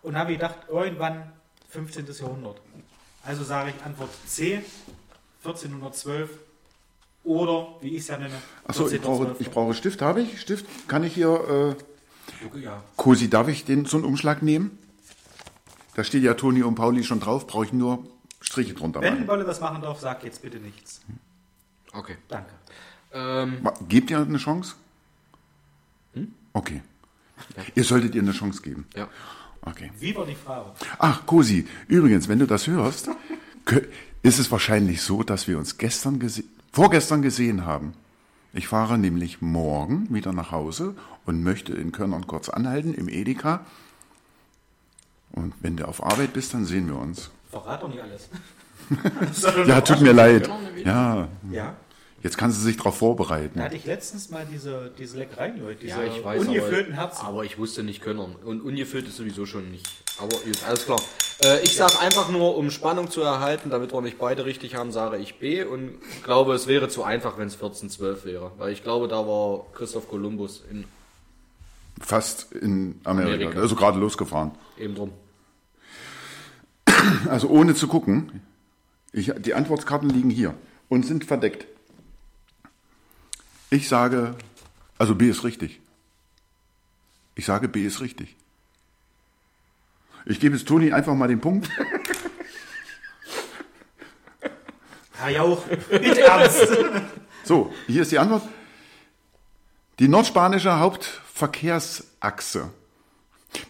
und habe gedacht, irgendwann 15. Jahrhundert. Also sage ich Antwort C, 1412 oder, wie ich es ja nenne, Achso, ich brauche, 14.12.. ich brauche Stift. Habe ich? Stift? Kann ich hier. Äh, Ja. Cosi, darf ich den so einen Umschlag nehmen? Da steht ja Toni und Pauli schon drauf. Brauche ich nur Striche drunter Wenn machen. Wolle das machen darf, sag jetzt bitte nichts. Okay. Danke. Ähm, Gebt ihr eine Chance? Okay. Ihr solltet ihr eine Chance geben. ja. Okay. Wie war die Frage? Ach, Cosi, übrigens, wenn du das hörst, ist es wahrscheinlich so, dass wir uns gestern gese vorgestern gesehen haben. Ich fahre nämlich morgen wieder nach Hause und möchte in Körnern kurz anhalten im Edeka. Und wenn du auf Arbeit bist, dann sehen wir uns. Verrat doch nicht alles. Ja, tut mir leid. Ja, Ja. Jetzt kannst du sich darauf vorbereiten. Da hatte ich letztens mal diese, diese Leckereien, Leute. Diese Ja, ich weiß, ungefüllten aber, Herzen. aber ich wusste nicht können. Und ungefüllt ist sowieso schon nicht. Aber gut, alles klar. Äh, ich sage einfach nur, um Spannung zu erhalten, damit wir nicht beide richtig haben, sage ich B und glaube, es wäre zu einfach, wenn es 1412 wäre. Weil ich glaube, da war Christoph Kolumbus in, Fast in Amerika. Amerika. Also gerade losgefahren. eben drum. Also ohne zu gucken. Ich, die Antwortkarten liegen hier und sind verdeckt. Ich sage, also B ist richtig. Ich sage, B ist richtig. Ich gebe jetzt Toni einfach mal den Punkt. Herr Jauch, bitte ernst. So, hier ist die Antwort. Die nordspanische Hauptverkehrsachse.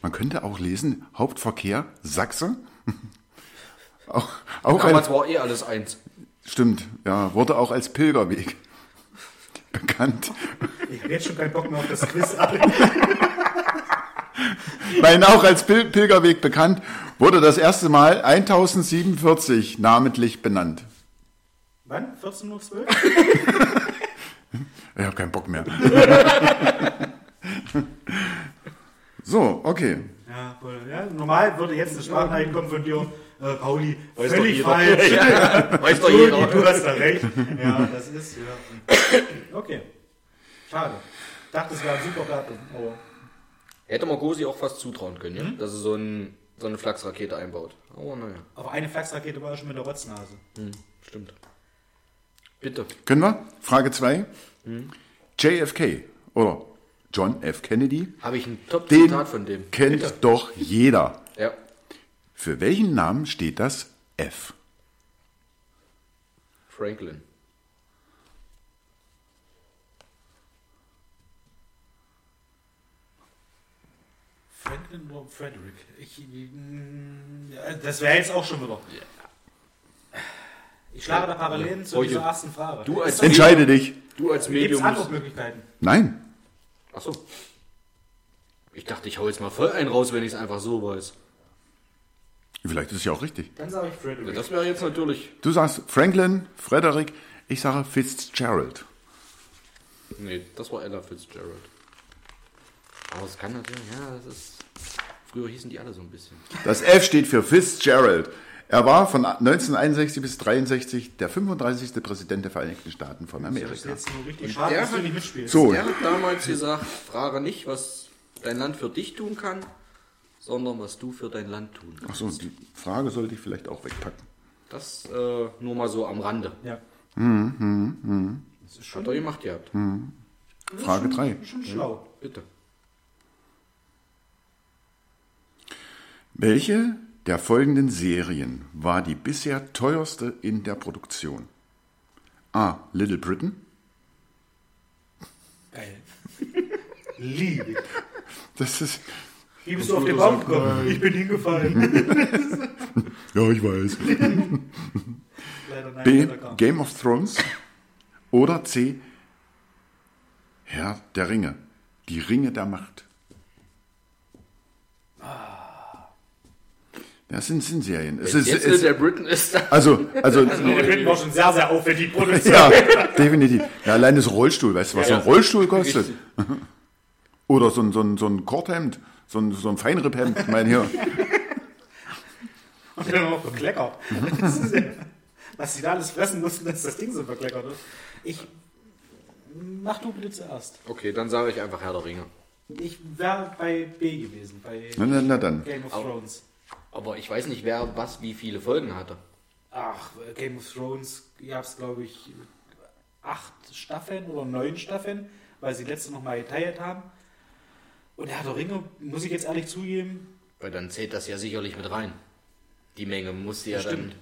Man könnte auch lesen, Hauptverkehr Sachse. auch, auch Damals war eh alles eins. stimmt, ja, wurde auch als Pilgerweg bekannt. Ich habe jetzt schon keinen Bock mehr auf das Quiz. Nein, auch als Pil Pilgerweg bekannt, wurde das erste Mal 1047 namentlich benannt. Wann? 14.12 Uhr? Ich habe keinen Bock mehr. so, okay. Ja, ja, normal würde jetzt eine Sprachnachricht kommen von dir, äh, Pauli, Weiß doch völlig jeder. falsch. Ja, weiß doch jeder. du hast da recht. Ja, das ist, ja. Okay. Schade. Ich dachte, es wäre ein super Datum, aber Hätte man Gosi auch fast zutrauen können, ja? dass er so, ein, so eine Flachsrakete einbaut. Aber naja, auf eine Flachsrakete war er schon mit der Rotznase. stimmt. Bitte. Können wir? Frage 2. JFK oder John F. Kennedy. Habe ich ein Den Top-Zitat von dem. kennt Bitte. doch jeder. Ja. Für welchen Namen steht das F? Franklin. Franklin oder Frederick? Ich, ja, das wäre jetzt auch schon wieder. Ich schlage da Parallelen zu Oh, dieser ersten Frage. Du als Entscheide dich. Du als Gibt es Medium. musst- Antwortmöglichkeiten? Nein. Achso. Ich dachte, ich hau jetzt mal voll einen raus, wenn ich es einfach so weiß. Vielleicht ist es ja auch richtig. Dann sage ich Frederick. Das wäre jetzt natürlich. Du sagst Franklin, Frederick, ich sage Fitzgerald. Nee, das war Ella Fitzgerald. Aber es kann natürlich, ja, das ist. Früher hießen die alle so ein bisschen. Das F steht für Fitzgerald. Er war von 1961 bis 63 der 35. Präsident der Vereinigten Staaten von Das ist Amerika. jetzt nur richtig schade, der dass du nicht mitspielst. So, Er hat damals gesagt, frage nicht, was dein Land für dich tun kann, sondern was du für dein Land tun kannst. achso, die Frage sollte ich vielleicht auch wegpacken. Das äh, nur mal so am Rande. Ja. Hat er gemacht gehabt. Frage 3. Schon schlau. Bitte. Welche der folgenden Serien war die bisher teuerste in der Produktion? A. Little Britain. Geil. Liebe. Das ist. Wie bist du auf den Baum gekommen? Ich bin hingefallen. Ja, ich weiß. Leider nein, B. Game of Thrones. Oder C. Herr der Ringe. Die Ringe der Macht. Das sind, sind Serien. Es ist, Jetzt es, der Britain ist da. also, also, Der Film war schon sehr, sehr aufwendig produziert. ja, definitiv. Ja, allein das Rollstuhl, weißt du, was so ein Rollstuhl kostet? Oder so ein, so ein, so ein Korthemd, so ein, so ein Feinripphemd, ich meine hier. Und dann noch verkleckert. Ja- Was sie da alles fressen mussten, dass das Ding so verkleckert ist. Ich. Mach du bitte zuerst. Okay, dann sage ich einfach Herr der Ringe. Ich wäre bei B gewesen, bei Na, na, na dann. Game of Thrones. Aber ich weiß nicht, wer was wie viele Folgen hatte. Ach, Game of Thrones gab es, glaube ich, acht Staffeln oder neun Staffeln, weil sie letzte noch mal geteilt haben. Und Herr der Ringe, muss ich jetzt ehrlich zugeben, Weil dann zählt das ja sicherlich mit rein. Die Menge musste ja Stimmt.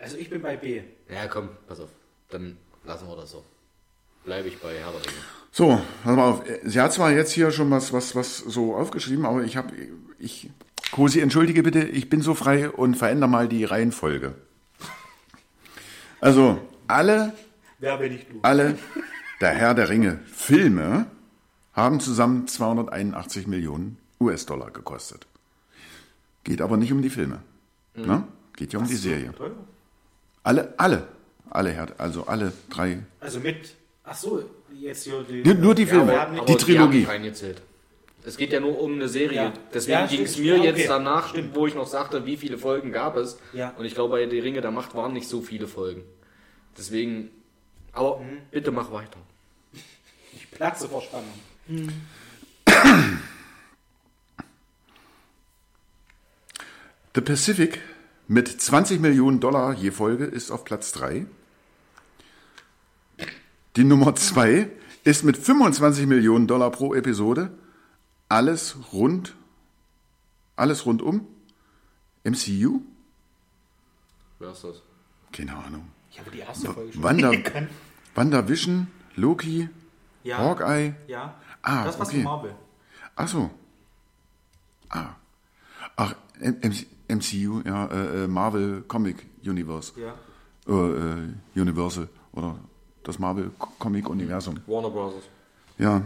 also ich bin bei B. dann. Ja, komm, pass auf. Dann lassen wir das so. Bleibe ich bei Herr der Ringe. So, pass mal auf. Sie hat zwar jetzt hier schon was, was, was so aufgeschrieben, aber ich habe, ich, Kosi, entschuldige bitte, ich bin so frei und verändere mal die Reihenfolge. Also, alle, Wer bin ich du? alle der Herr der Ringe Filme haben zusammen 281 Millionen US-Dollar gekostet. Geht aber nicht um die Filme. Ne? Geht ja um die Serie. Alle, alle, alle, Herr, also alle drei. Also mit, ach so, jetzt hier die, Nur- nur die Filme. Aber Die Trilogie. Die reingezählt. Es geht ja nur um eine Serie. Ja. Deswegen Ja, ging es mir Ja, jetzt okay. danach, Stimmt. wo ich noch sagte, wie viele Folgen gab es. Ja. Und ich glaube, bei Die Ringe der Macht waren nicht so viele Folgen. Deswegen, aber Mhm. bitte mach weiter. Ich platze vor Spannung. The Pacific mit 20 Millionen Dollar je Folge ist auf Platz 3. Die Nummer 2 ist mit 25 Millionen Dollar pro Episode. Alles rund, alles rundum. MCU? Wer ist das? Keine Ahnung. Ich habe die erste Folge schon Wanda, gesehen. WandaVision, Loki, Ja. Hawkeye. Ja. Ah, das was okay. Marvel. Ach so. Ah. Ach, MCU, ja, äh, äh, Marvel Comic Universe. Ja. Äh, äh, Universal oder das Marvel Comic Universum. Warner Bros. Ja.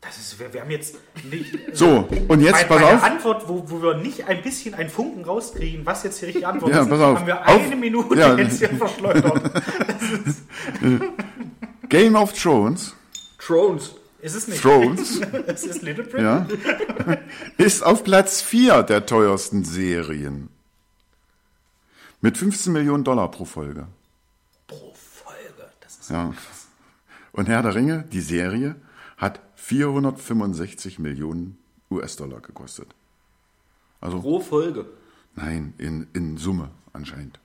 Das ist, wir, wir haben jetzt nicht. So, und jetzt bei, pass bei auf. Antwort, wo, wo wir nicht ein bisschen einen Funken rauskriegen, was jetzt die richtige Antwort Ja, ist, pass auf. haben wir Auf- eine Minute Ja. jetzt hier verschleudert. Game of Thrones, Thrones. Ist es nicht? Thrones, Es ist Little Britain. ja, ist auf Platz 4 der teuersten Serien. Mit 15 Millionen Dollar pro Folge. Pro Folge. Das ist Ja. Und Herr der Ringe, die Serie, hat 465 Millionen US-Dollar gekostet. Also, Pro Folge. nein, in, in Summe anscheinend.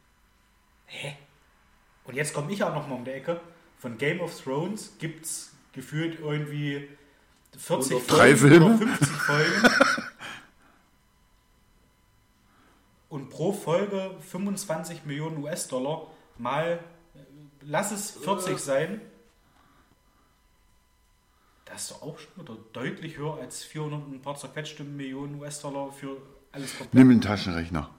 Und jetzt komme ich auch noch mal um die Ecke. Von Game of Thrones gibt es gefühlt irgendwie 40 Drei Folgen Filme? oder 50 Folgen. Und pro Folge 25 Millionen US-Dollar mal, äh, lass es 40 sein. Das ist doch auch schon wieder deutlich höher als 400 und ein paar zerquetschte Millionen US-Dollar für alles komplett. Nimm den Taschenrechner.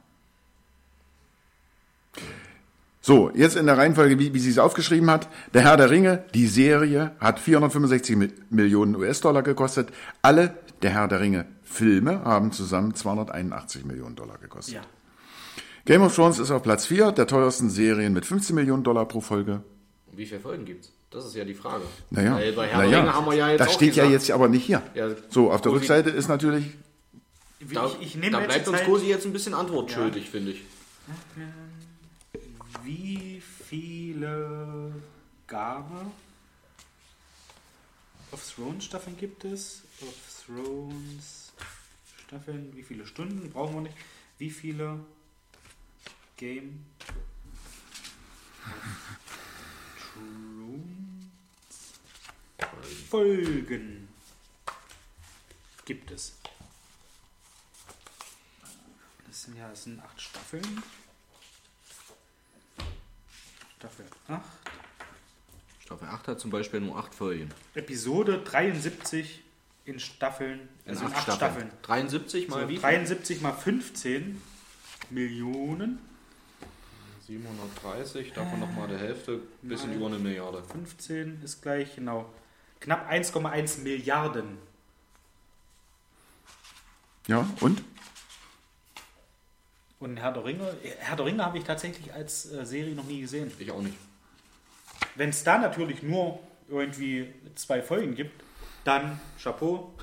So, jetzt in der Reihenfolge, wie, wie sie es aufgeschrieben hat. Der Herr der Ringe, die Serie, hat 465 Mi- Millionen US-Dollar gekostet. Alle der Herr der Ringe Filme haben zusammen 281 Millionen Dollar gekostet. Ja. Game of Thrones ist auf Platz 4 der teuersten Serien mit 15 Millionen Dollar pro Folge. Und wie viele Folgen gibt's? Das ist ja die Frage. Naja, Weil bei Herr naja. der Ringe haben wir ja jetzt das auch steht ja gesagt, jetzt aber nicht hier. Ja, so, auf der Cosi- Rückseite ist natürlich Da, ich, ich nehme da bleibt uns Cosi jetzt ein bisschen Antwort schuldig, finde ich. Wie viele Gabe of Thrones Staffeln gibt es? Of Thrones Staffeln, wie viele Stunden brauchen wir nicht? Wie viele Game Thrones Folgen gibt es? Das sind ja das sind acht Staffeln. Staffel 8. Staffel 8 hat zum Beispiel nur 8 Folgen. Episode 73 in Staffeln. Also in 8 Staffeln. 73 mal So, wie? viel? 73 mal 15 Millionen. 730, davon nochmal der Hälfte, bisschen über eine Milliarde. 15 ist gleich, genau. Knapp 1,1 Milliarden. Ja, und? Und Herr der Ringe, Herr der Ringe habe ich tatsächlich als äh, Serie noch nie gesehen. Ich auch nicht. Wenn es da natürlich nur irgendwie zwei Folgen gibt, dann Chapeau.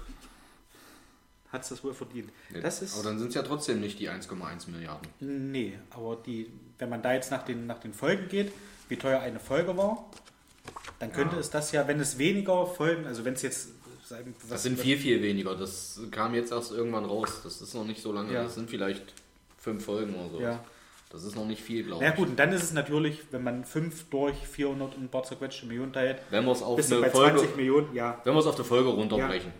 Hat es das wohl verdient. Das ist. Aber dann sind es ja trotzdem nicht die 1,1 Milliarden. Nee, aber die, wenn man da jetzt nach den, nach den Folgen geht, wie teuer eine Folge war, dann könnte es das ja, wenn es weniger Folgen, also wenn es jetzt sagen, Das sind viel, viel weniger. Das kam jetzt erst irgendwann raus. Das ist noch nicht so lange. Ja. Das sind vielleicht fünf Folgen oder so. Ja. Das ist noch nicht viel, glaube Na ich. gut, und dann ist es natürlich, wenn man 5 durch 400 und ein paar zerquetschte Millionen teilt, Wenn wir es auf eine bei Folge, 20 Millionen. Ja, wenn wir es auf eine Folge runterbrechen,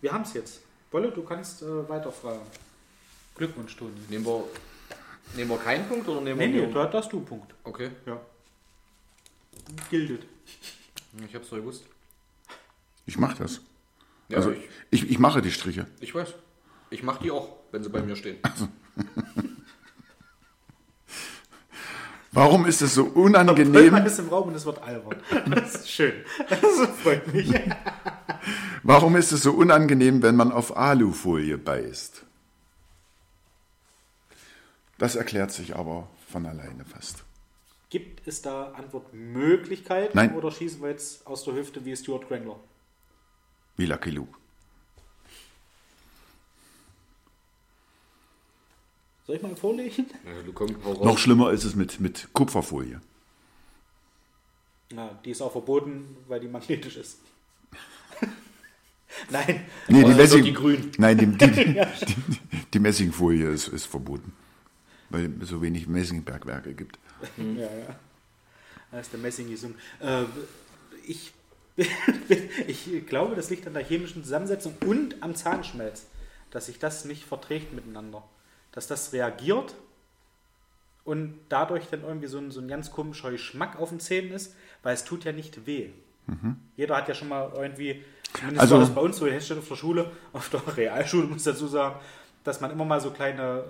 wir haben es jetzt. Wolle, du kannst äh, weiterfragen. Glückwunsch, Toni. nehmen wir, nehmen wir keinen Punkt oder nehmen Nee, wir nee, nur? da hast du einen Punkt. Okay, Ja. Gildet. ich hab's doch gewusst. Ich mache das. Ja, also ich, ich, ich mache die Striche. ich weiß. Ich mache die auch, wenn sie bei mir stehen. Warum ist es so unangenehm? ist im Raum und es wird albern. Das ist schön. Das freut mich. Warum ist es so unangenehm, wenn man auf Alufolie beißt? Das erklärt sich aber von alleine fast. Gibt es da Antwortmöglichkeiten Nein. oder schießen wir jetzt aus der Hüfte wie Stuart Grangler? Wie Lucky Luke. Soll ich mal vorlegen? Ja, du kommst hau raus. Noch schlimmer ist es mit, mit Kupferfolie. Na, die ist auch verboten, weil die magnetisch ist. Nein. Nee, die Messing, die Grünen. Nein, die, die, die, die Messingfolie ist, ist verboten. Weil es so wenig Messingbergwerke gibt. Ja, ja. Da ist der Messing gesungen. Äh, ich, ich glaube, das liegt an der chemischen Zusammensetzung und am Zahnschmelz, dass sich das nicht verträgt miteinander. Dass das reagiert und dadurch dann irgendwie so ein, so ein ganz komischer Geschmack auf den Zähnen ist, weil es tut ja nicht weh. Jeder hat ja schon mal irgendwie, zumindest Also- war das bei uns so in Hessstadt auf der Schule, auf der Realschule muss ich dazu sagen, dass man immer mal so kleine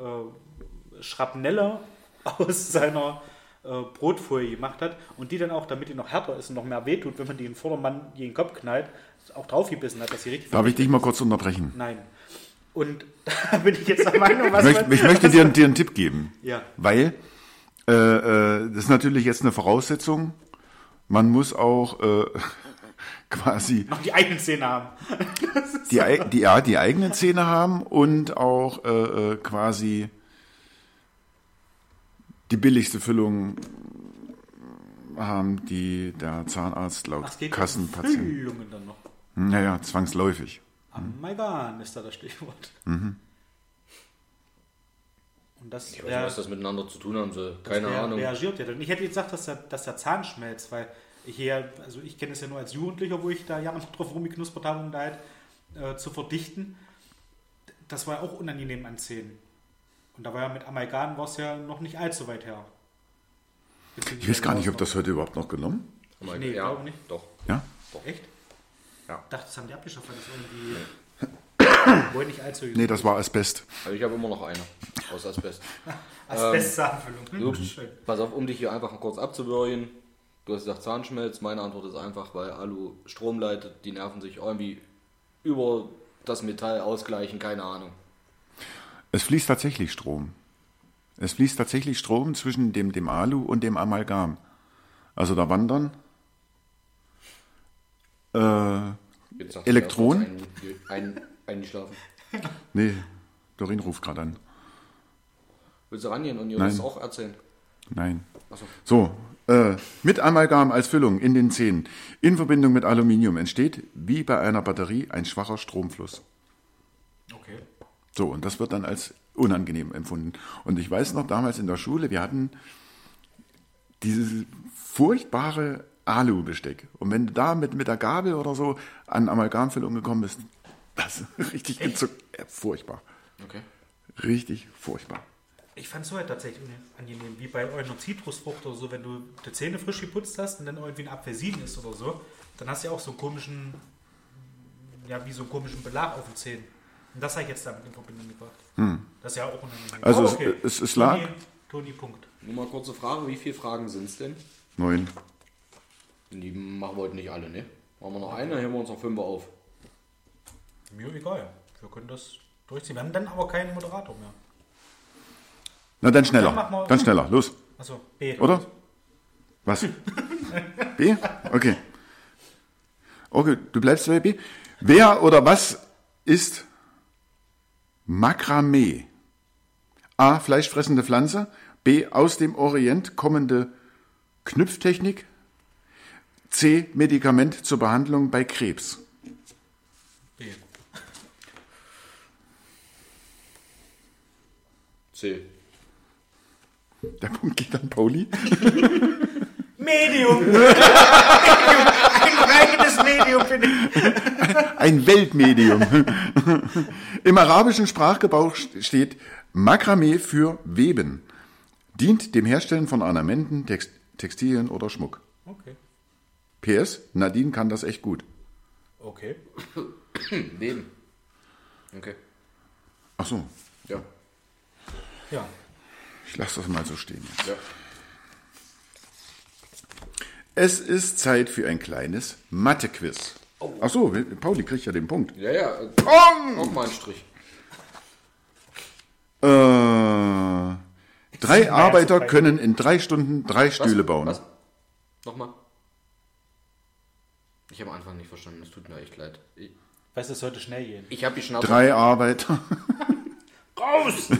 äh, Schrapnelle aus seiner äh, Brotfolie gemacht hat und die dann auch, damit die noch härter ist und noch mehr wehtut, wenn man die in Vordermann gegen den Kopf knallt, auch draufgebissen hat, dass sie richtig Darf ich dich mal kurz unterbrechen? Nein. Und da bin ich jetzt der Meinung, was Ich möchte, man- ich möchte dir, dir einen Tipp geben. Ja. Weil äh, äh, das ist natürlich jetzt eine Voraussetzung. Man muss auch äh, quasi noch die eigenen Zähne haben. die, die, ja, die eigenen Zähne haben und auch äh, äh, quasi die billigste Füllung haben, die der Zahnarzt laut Kassenpatient. Füllungen dann noch? Naja, zwangsläufig. Amalgam ist da das Stichwort. Mhm. Und das, Ich weiß nicht, was das miteinander zu tun haben soll. Keine rea- Ahnung. reagiert ja. Und ich hätte jetzt gesagt, dass der, dass der Zahn schmelzt, weil ich hier, also ich kenne es ja nur als Jugendlicher, wo ich da Jahre noch drauf rumgeknuspert habe, um da halt äh, zu verdichten. Das war ja auch unangenehm an Und da war ja mit Amalgam war es ja noch nicht allzu weit her. Ich weiß gar nicht, ob das heute überhaupt noch genommen. Aber Nee, ja, glaube nicht. Doch. Ja? Echt? Ja. Ich dachte, das haben die abgeschafft, weil das irgendwie wohl nicht allzu Nee, das war Asbest. Also ich habe immer noch eine. Aus Asbest. Asbestzahnfüllung. So, Hm, Schön. pass auf, um dich hier einfach kurz abzuwürgen. Du hast gesagt Zahnschmelz. Meine Antwort ist einfach, weil Alu Strom leitet. Die nerven sich irgendwie über das Metall ausgleichen, keine Ahnung. Es fließt tatsächlich Strom. Es fließt tatsächlich Strom zwischen dem, dem Alu und dem Amalgam. Also da wandern äh, Jetzt sagt Elektronen? er, Ein, ein, eingeschlafen. Nee, Dorin ruft gerade an. Willst du rangehen und ihr das auch erzählen? Nein. Achso. So, äh, mit Amalgam als Füllung in den Zähnen in Verbindung mit Aluminium entsteht, wie bei einer Batterie, ein schwacher Stromfluss. Okay. So, und das wird dann als unangenehm empfunden. Und ich weiß noch damals in der Schule, wir hatten dieses furchtbare Alu-Besteck. Und wenn du da mit, mit der Gabel oder so an Amalgamfüllung gekommen bist, das ist richtig gezuckt. Ja, furchtbar. Okay. Richtig furchtbar. Ich fand es so halt tatsächlich angenehm, wie bei einer Zitrusfrucht oder so, wenn du die Zähne frisch geputzt hast und dann irgendwie ein Apfelsin ist oder so, dann hast du ja auch so einen komischen, ja, wie so einen komischen Belag auf den Zähnen. Und das habe ich jetzt damit in Verbindung gebracht. Das ist ja auch unangenehm. Also Aber es- es- es lag- Toni, Toni, Punkt. Nur mal kurze Frage, wie viele Fragen sind es denn? Neun. Die machen wir heute nicht alle, ne? Machen wir noch eine, dann heben wir uns noch fünf auf. Mir egal. Wir können das durchziehen. Wir haben dann aber keinen Moderator mehr. Na dann schneller. Dann Dann schneller. Los. Also B. Oder? Was? B? Okay. Okay, du bleibst bei B. Wer oder was ist Makramee? A. Fleischfressende Pflanze. B. Aus dem Orient kommende Knüpftechnik. C. Medikament zur Behandlung bei Krebs. B. C. Der Punkt geht an Pauli. Medium. Medium. Ein reines Medium finde ich. Ein Weltmedium. Im arabischen Sprachgebrauch steht Makramee für Weben. Dient dem Herstellen von Ornamenten, Text Textilien oder Schmuck. Okay. PS, Nadine kann das echt gut. Okay. Weben. Okay. Ach so, Ja. Ja. ich lasse das mal so stehen. Jetzt. Ja. Es ist Zeit für ein kleines Mathe-Quiz. Ach so, Pauli kriegt ja den Punkt. Ja, ja. Pong! Noch mal einen Strich. Äh, drei Arbeiter können in drei Stunden drei Was? Stühle bauen. Was? Nochmal. Ich habe am Anfang nicht verstanden, es tut mir echt leid. Ich, Weißt du, es sollte schnell gehen. ich habe die Schnauze. Drei Arbeiter. Raus!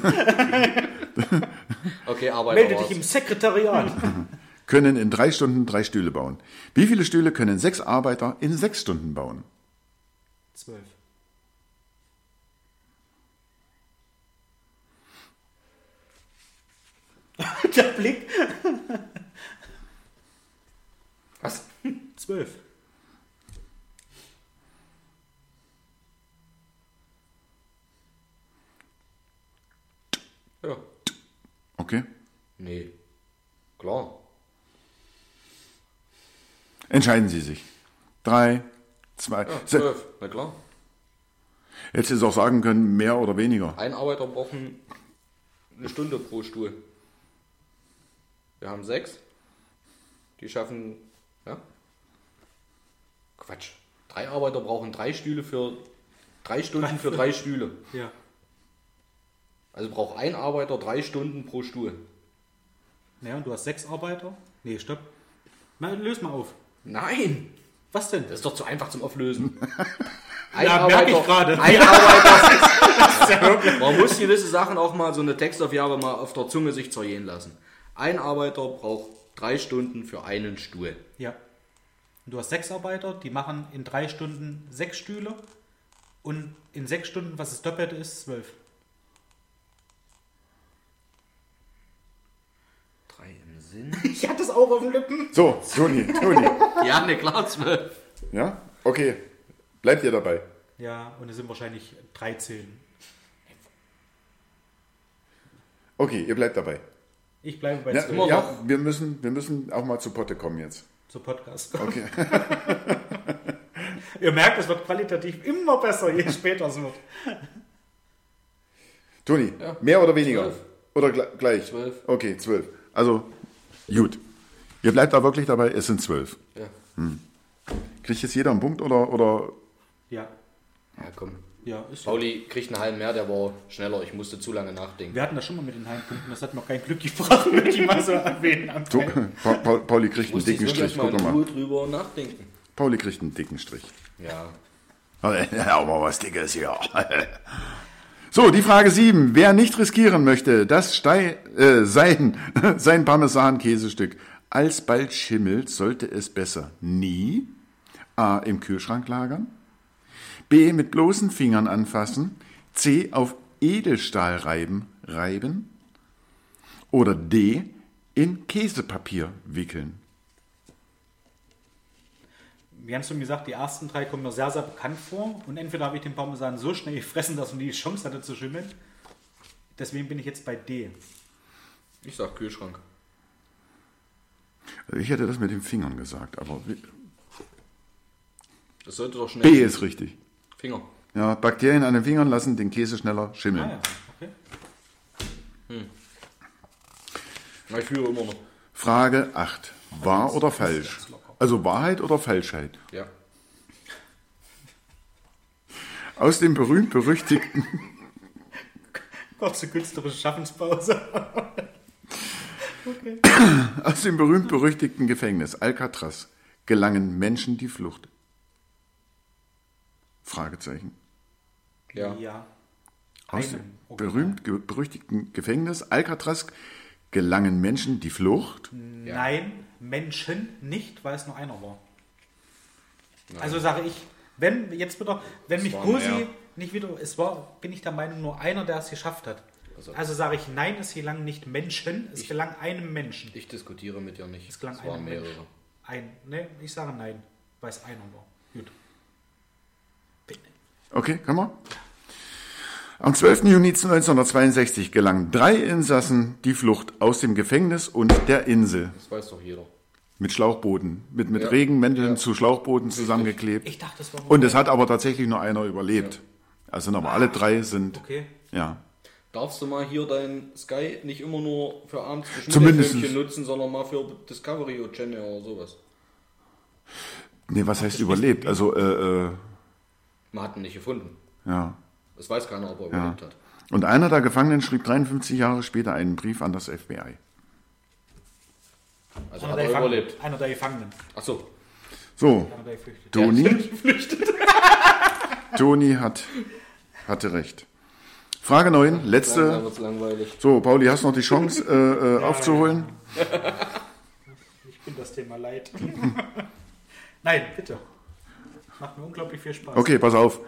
Okay, Arbeit. Melde raus. dich im Sekretariat. können in drei Stunden drei Stühle bauen. Wie viele Stühle können sechs Arbeiter in sechs Stunden bauen? Zwölf. Der Blick. Was? Zwölf. Ja. Okay. Nee. Klar. Entscheiden Sie sich. Drei, zwei. Ja, zwölf. Na klar. Hättest du es auch sagen können, mehr oder weniger. Ein Arbeiter braucht ein- eine Stunde pro Stuhl. Wir haben sechs. Die schaffen. Ja? Quatsch. Drei Arbeiter brauchen drei Stühle für. Drei Stunden für drei Stühle. Ja. Also braucht ein Arbeiter drei Stunden pro Stuhl. Naja, und du hast sechs Arbeiter? Nee, stopp. Mal, löse mal auf. Nein! Was denn? Das ist doch zu einfach zum Auflösen. Ein Ja, merke ich gerade. Ein Arbeiter. Man muss gewisse Sachen auch mal, so eine Textaufgabe mal auf der Zunge sich zergehen lassen. Ein Arbeiter braucht drei Stunden für einen Stuhl. Ja. Und du hast sechs Arbeiter, die machen in drei Stunden sechs Stühle. Und in sechs Stunden, was das Doppelte ist, zwölf. Sinn? Ich hatte es auch auf den Lippen. So, Toni, Toni. Ja, ne, klar, zwölf. Ja? Okay. Bleibt ihr dabei? Ja, und es sind wahrscheinlich 13. Okay, ihr bleibt dabei. Ich bleibe bei Ja, 12 immer ja noch. wir, müssen, wir müssen auch mal zu Potte kommen jetzt. zur Podcast. Okay. Ihr merkt, es wird qualitativ immer besser, je später es wird. Toni, Ja. mehr oder weniger? Zwölf. Oder gle- gleich? Zwölf. Okay, zwölf. Also, gut. Ihr bleibt da wirklich dabei, es sind zwölf. Ja. Kriegt jetzt jeder einen Punkt oder, oder Ja. ja, komm. Ja, ist Pauli kriegt einen halben mehr, der war schneller. Ich musste zu lange nachdenken. Wir hatten das schon mal mit den Heimpunkten, das hat noch kein Glück gebracht, möchte ich mal so erwähnen. am So. Pa Pa Pauli kriegt einen dicken Strich. mal Guck mal. Ruhe drüber nachdenken. Pauli kriegt einen dicken Strich. Ja. Ja, aber was Dickes hier. So, die Frage 7. Wer nicht riskieren möchte, dass Stei äh, sein, sein Parmesan-Käsestück alsbald schimmelt, sollte es besser nie A. im Kühlschrank lagern, B. mit bloßen Fingern anfassen, C. auf Edelstahl reiben, reiben oder D. in Käsepapier wickeln. Wie hast du mir gesagt, die ersten drei kommen mir sehr, sehr bekannt vor. Und entweder habe ich den Parmesan so schnell gefressen, dass man die Chance hatte zu schimmeln. Deswegen bin ich jetzt bei D. Ich sag Kühlschrank. Also ich hätte das mit den Fingern gesagt, aber Das sollte doch schnell. B ist richtig. Finger. Ja, Bakterien an den Fingern lassen den Käse schneller schimmeln. Ah ja, okay. Na, Ich führe immer noch. Frage 8. Wahr oder falsch? Also Wahrheit oder Falschheit? Ja. Aus dem berühmt-berüchtigten Kurze künstlerische Schaffenspause. aus dem berühmt-berüchtigten Gefängnis Alcatraz gelangen Menschen die Flucht. Fragezeichen. Ja. Ja. Aus dem Original. berühmt-berüchtigten Gefängnis Alcatraz gelangen Menschen die Flucht. Nein, Menschen nicht, weil es nur einer war. Also sage ich, wenn jetzt wieder, wenn mich war Cosi mehr. nicht wieder, es war, bin ich der Meinung, nur einer, der es geschafft hat. Also- Also sage ich, nein, es gelang nicht Menschen, es gelang einem Menschen. Ich diskutiere mit dir nicht. Es gelang Es waren einem mehrere. Menschen. Ein, ne, ich sage nein, weil es einer war. Gut. Bitte. Okay, kann man? Am 12. Juni 1962 gelangen drei Insassen die Flucht aus dem Gefängnis und der Insel. Das weiß doch jeder. Mit Schlauchbooten, mit, mit Ja. Regenmänteln Ja. zu Schlauchbooten zusammengeklebt. Ich dachte, das war Und es hat aber tatsächlich nur einer überlebt. Also aber alle drei sind, Okay. ja. Darfst du mal hier dein Sky nicht immer nur für abends Zumindest- nutzen, sondern mal für Discovery oder Channel oder sowas? Nee, was heißt überlebt? Also, äh, äh, Man hat ihn nicht gefunden. ja. Das weiß keiner, ob er ja. überlebt hat. Und einer der Gefangenen schrieb 53 Jahre später einen Brief an das FBI. Also Einer hat der, er Gefangenen, überlebt. einer der Gefangenen. Achso. So, geflüchtet. Toni. Toni hat, hatte recht. Frage 9, Langsam letzte. So, Pauli, hast du noch die Chance äh, äh, aufzuholen? Ich bin das Thema leid. Nein, bitte. Macht mir unglaublich viel Spaß. Okay, pass auf.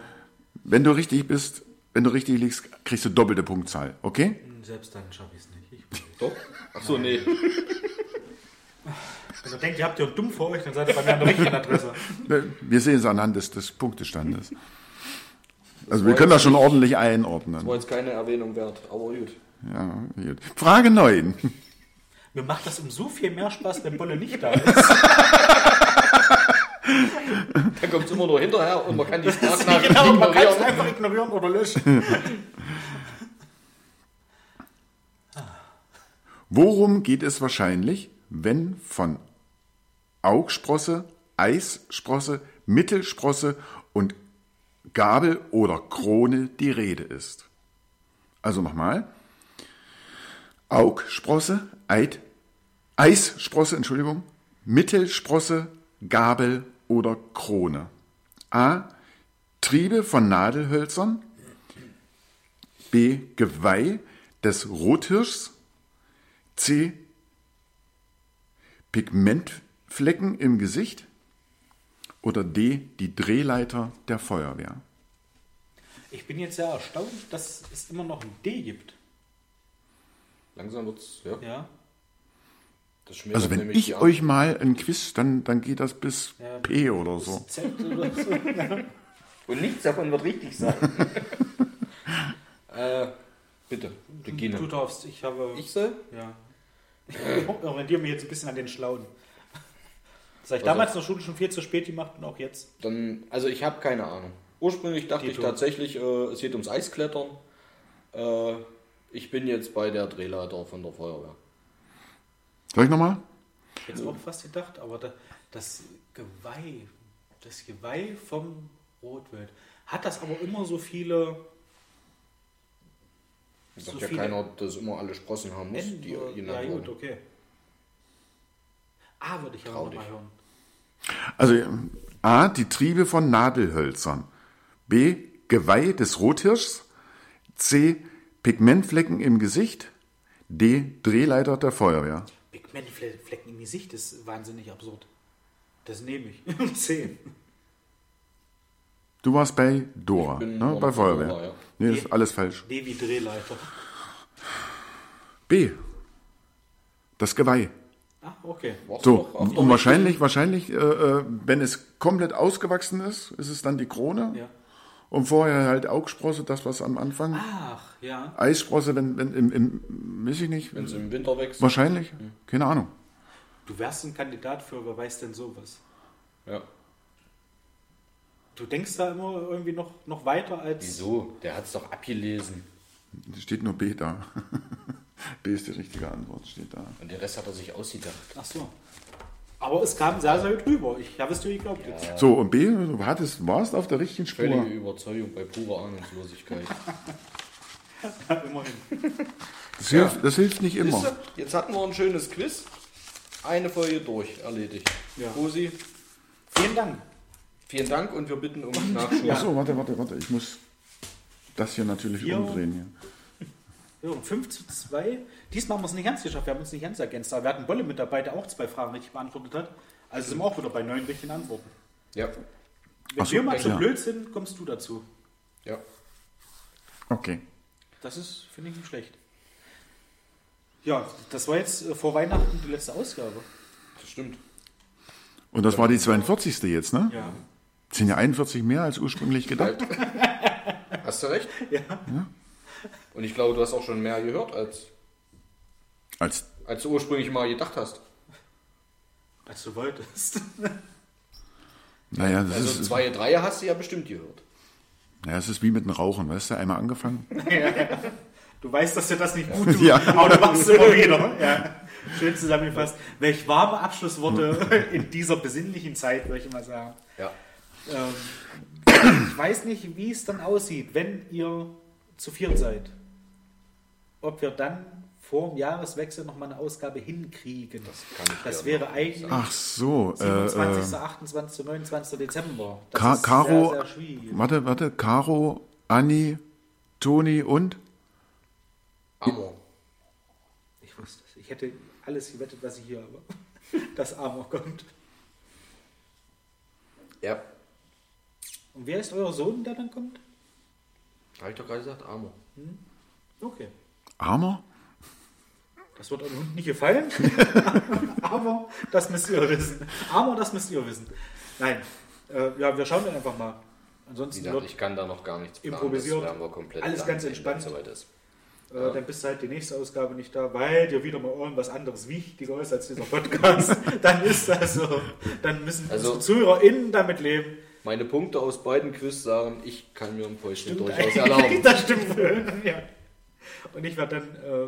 Wenn du richtig bist, wenn du richtig liegst, kriegst du doppelte Punktzahl. Okay? Selbst dann schaffe ich es nicht. Ich, Doch? Achso, nee. wenn ihr denkt, ihr habt ja dumm vor euch, dann seid ihr bei mir an der richtigen Adresse. Wir sehen es anhand des, des Punktestandes. Also wir können das schon ordentlich einordnen. War jetzt keine Erwähnung wert, aber gut. Ja, gut. Frage 9. Mir macht das um so viel mehr Spaß, wenn Bolle nicht da ist. Dann kommt es immer nur hinterher und man kann die Sprachnachricht genau, man kann es ignorieren. einfach ignorieren oder löschen. Worum geht es wahrscheinlich, wenn von Augsprosse, Eissprosse, Mittelsprosse und Gabel oder Krone die Rede ist? Also nochmal. Augsprosse, Eid, Eissprosse, Entschuldigung, Mittelsprosse, Gabel oder Krone. A. Triebe von Nadelhölzern. B. Geweih des Rothirschs. C. Pigmentflecken im Gesicht. Oder D. Die Drehleiter der Feuerwehr. Ich bin jetzt sehr erstaunt, dass es immer noch ein D gibt. Langsam wird's, ja. Ja. Also wenn ich die euch mal ein Quiz, dann, dann geht das bis Ja. P oder so. Z oder so. Und nichts davon wird richtig sein. äh, bitte, Du beginne. darfst, ich habe. Ich soll? Ja. Ich orientiere mich jetzt ein bisschen an den Schlauen. Das habe ich Also- damals in der Schule schon viel zu spät gemacht und auch jetzt. Dann, also ich habe keine Ahnung. Ursprünglich dachte ich Dito. tatsächlich, äh, es geht ums Eisklettern. Äh, ich bin jetzt bei der Drehleiter von der Feuerwehr. Soll ich nochmal? Jetzt auch fast gedacht, aber da, das Geweih, das Geweih vom Rotwild. hat das aber immer so viele. Sagt so ja viele keiner, dass immer alle Sprossen haben muss, Enden- die ja, genannt gut, wurden. okay. A würde ich ja auch noch mal dich. hören. Also A, die Triebe von Nadelhölzern. B, Geweih des Rothirschs. C, Pigmentflecken im Gesicht. D, Drehleiter der Feuerwehr. Pigmentflecken im Gesicht ist wahnsinnig absurd. Das nehme ich. 10. Du warst bei Dora, bin ne? bei Feuerwehr. Dora, ja. Nee, das ist alles falsch. D wie Drehleiter. B, das Geweih. Ah, okay. Warst So, und wahrscheinlich, wahrscheinlich, äh, äh, wenn es komplett ausgewachsen ist, ist es dann die Krone. Ja. Und vorher halt Augsprosse, das was am Anfang. Ach, ja. Eissprosse, wenn, wenn im, im, weiß ich nicht. Wenn es im Winter wächst. Wahrscheinlich, keine Ahnung. Du wärst ein Kandidat für, wer weiß denn sowas? Ja. Du denkst da immer irgendwie noch, noch weiter als. Wieso? Der hat es doch abgelesen. Es steht nur B da. B ist die richtige Antwort, steht da. Und den Rest hat er sich ausgedacht. Ach so. Aber es kam sehr, sehr gut rüber. Ich habe es dir geglaubt jetzt. So, und B, du hattest, warst auf der richtigen Spur. Völlige Überzeugung bei purer Ahnungslosigkeit. Immerhin. Das hilft, das hilft nicht immer. Siehste, Jetzt hatten wir ein schönes Quiz. Eine Folge durch, erledigt. Ja. Rosi, Vielen Dank. vielen Dank und wir bitten um Nachschub. Achso, warte, warte, warte. Ich muss das hier natürlich Vier. umdrehen. Hier. Ja, und 5 zu 2. Diesmal haben wir es nicht ganz geschafft. Wir haben uns nicht ganz ergänzt. Aber wir hatten Bolle mit dabei, der auch zwei Fragen richtig beantwortet hat. Also sind wir auch wieder bei neun richtigen Antworten. Ja. Wenn so, wir mal zu ja. blöd sind, kommst du dazu. ja. Okay. Das ist, finde ich, nicht schlecht. Ja, das war jetzt äh, vor Weihnachten die letzte Ausgabe. Das stimmt. Und das war die 42. jetzt, ne? Ja. Das sind ja 41 mehr als ursprünglich gedacht. Hast du recht? Ja. Und ich glaube, du hast auch schon mehr gehört, als, Als, als du ursprünglich mal gedacht hast. Als du wolltest. naja, das Also ist, zwei, drei hast du ja bestimmt gehört. naja, es ist wie mit dem Rauchen, weißt du? Einmal angefangen. Du weißt, dass dir das nicht gut tut, Ja. aber du machst es immer wieder. Ja. Schön zusammengefasst. Welch warme Abschlussworte in dieser besinnlichen Zeit, würde ich mal sagen. Ja. Ähm, ich weiß nicht, wie es dann aussieht, wenn ihr zu viert seid. Ob wir dann vor dem Jahreswechsel nochmal eine Ausgabe hinkriegen. Das, kann ich dir wäre noch eigentlich Ach so. Äh, 27., äh, 28., 29. Dezember. Das Ka ist Caro, sehr, sehr schwierig. warte, warte, Caro, Anni, Toni und? Amor. Ich wusste es. Ich hätte alles gewettet, was ich hier habe. Das Amor kommt. Ja. Und wer ist euer Sohn, der dann kommt? Habe ich doch gerade gesagt, Amor. Okay. Armer? Das wird eurem Hund nicht gefallen. Aber das müsst ihr wissen. Aber das müsst ihr wissen. Nein. Äh, ja, wir schauen dann einfach mal. Wie Ansonsten gesagt, wird, ich kann da noch gar nichts planen. Improvisiert. Alles ganz entspannt. soweit ist. äh, dann bist du halt die nächste Ausgabe nicht da, weil dir wieder mal irgendwas anderes wichtiger ist als dieser Podcast. dann ist das so. Dann müssen Also- unsere ZuhörerInnen damit leben. Meine Punkte aus beiden Quiz sagen, ich kann mir ein Päuschen durchaus erlauben. Das stimmt. ja. Und ich werde dann äh,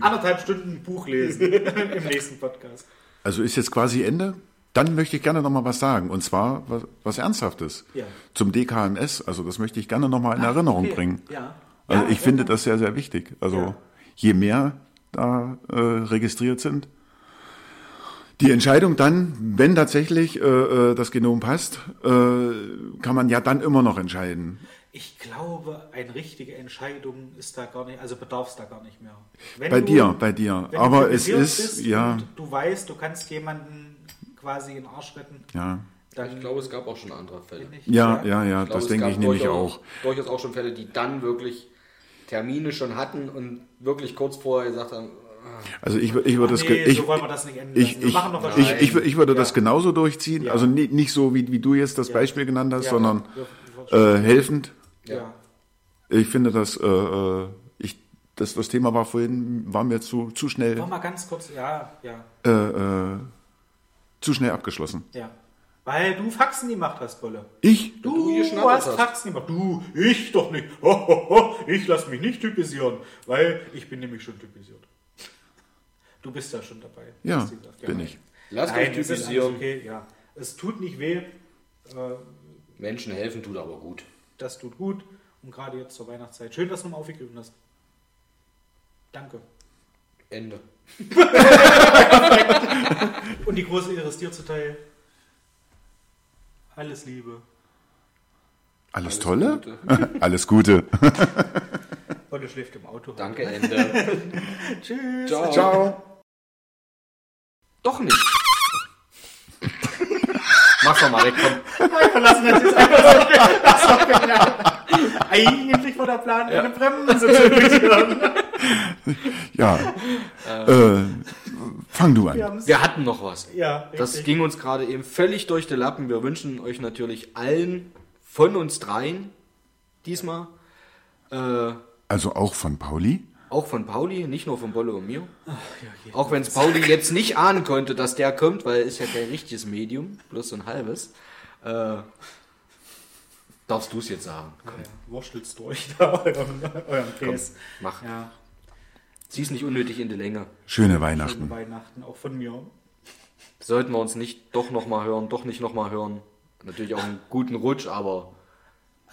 anderthalb Stunden ein Buch lesen im nächsten Podcast. Also ist jetzt quasi Ende? Dann möchte ich gerne noch mal was sagen. Und zwar was, was Ernsthaftes. Ja. Zum DKMS. Also das möchte ich gerne noch mal in Erinnerung Okay. bringen. Ja. Also Ja, ich ja. finde das sehr, sehr wichtig. Also Ja. je mehr da äh, registriert sind, die Entscheidung dann, wenn tatsächlich äh, äh, das Genom passt, äh, kann man ja dann immer noch entscheiden. Ich glaube, eine richtige Entscheidung ist da gar nicht, also bedarf es da gar nicht mehr. Wenn Bei du- dir, bei dir. wenn Aber du es ist, bist ja, und Du weißt, du kannst jemanden quasi in den Arsch retten. ja, Dann Ich glaube, es gab auch schon andere Fälle. ja, ja, ja, Ich glaube, das denke ich nämlich auch. Durchaus auch schon Fälle, die dann wirklich Termine schon hatten und wirklich kurz vorher gesagt haben, Also ich, ich würde Ah, das, nee, ge- ich, so wollen wir das nicht enden ich, würde das Ja. genauso durchziehen. Ja. Also nicht, nicht so, wie, wie du jetzt das Ja. Beispiel genannt hast, Ja, sondern äh, helfend. Ja. Ich finde, dass äh, äh, ich, das, das Thema war vorhin, war mir zu, zu schnell, Noch mal ganz kurz, ja, ja, äh, äh, zu schnell abgeschlossen. ja. Weil du Faxen gemacht hast, Bolle. Ich? Du, Du hast hast. Faxen gemacht. Du, ich doch nicht. Ho, ho, ho. Ich lasse mich nicht typisieren, weil ich bin nämlich schon typisiert. Du bist ja schon dabei. Ja, bin ich. lasst Nein, alles typisieren. okay, ja. Es tut nicht weh. Äh, Menschen helfen tut aber gut. Das tut gut. Und gerade jetzt zur Weihnachtszeit. Schön, dass du mal aufgegriffen hast. Danke. Ende. Und die große Ehre ist dir zuteil. Alles Liebe. Alles, Tolle? Gute. Alles Gute. Heute schläft im Auto. Danke, Ende. Tschüss. Ciao. Ciao. Doch nicht. Mach doch mal weg, komm. Wir verlassen das jetzt einfach so. Das war genial. Eigentlich war der Plan, eine Bremse zu imitieren. Ja. Äh, fang du an. Wir hatten noch was. Ja, Das ging uns gerade eben völlig durch die Lappen. Wir wünschen euch natürlich allen von uns dreien diesmal, äh, Also auch von Pauli. Auch von Pauli, nicht nur von Bolle und mir. Auch wenn es Pauli jetzt nicht ahnen konnte, dass der kommt, weil er ist ja kein richtiges Medium, bloß so ein halbes. Äh, darfst du es jetzt sagen? Ja, Wurstelt's durch da, euren, euren Käse. Mach. Ja, Zieh's nicht unnötig in die Länge. Schöne schöne Weihnachten. Weihnachten, auch von mir. Sollten wir uns nicht doch nochmal hören, doch nicht nochmal hören. Natürlich auch einen guten Rutsch, aber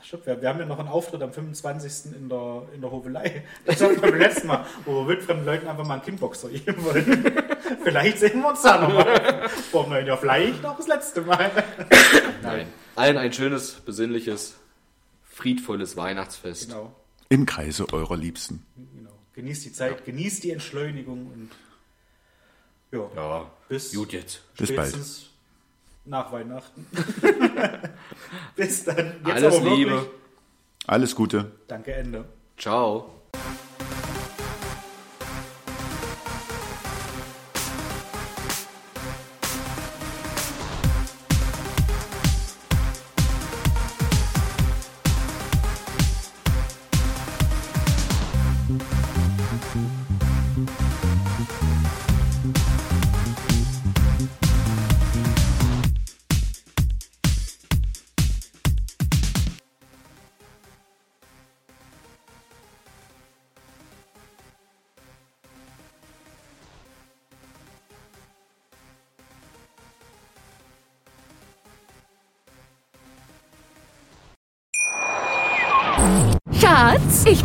Ach, stimmt, wir, wir haben ja noch einen Auftritt am 25. in der, in der Hovelei. Das hatten wir beim letzten Mal, wo wir wildfremden Leuten einfach mal einen Kickboxer geben wollen. Vielleicht sehen wir uns da nochmal. Vor dem neuen Jahr, vielleicht auch das letzte Mal. nein. Allen ein schönes, besinnliches, friedvolles Weihnachtsfest. Genau, Im Kreise eurer Liebsten. genau. Genießt die Zeit, genießt die Entschleunigung und ja, Ja, bis gut jetzt. Bis bald. Nach Weihnachten. bis dann. Jetzt Alles. Liebe. Alles Gute. Danke, Ende. Ciao.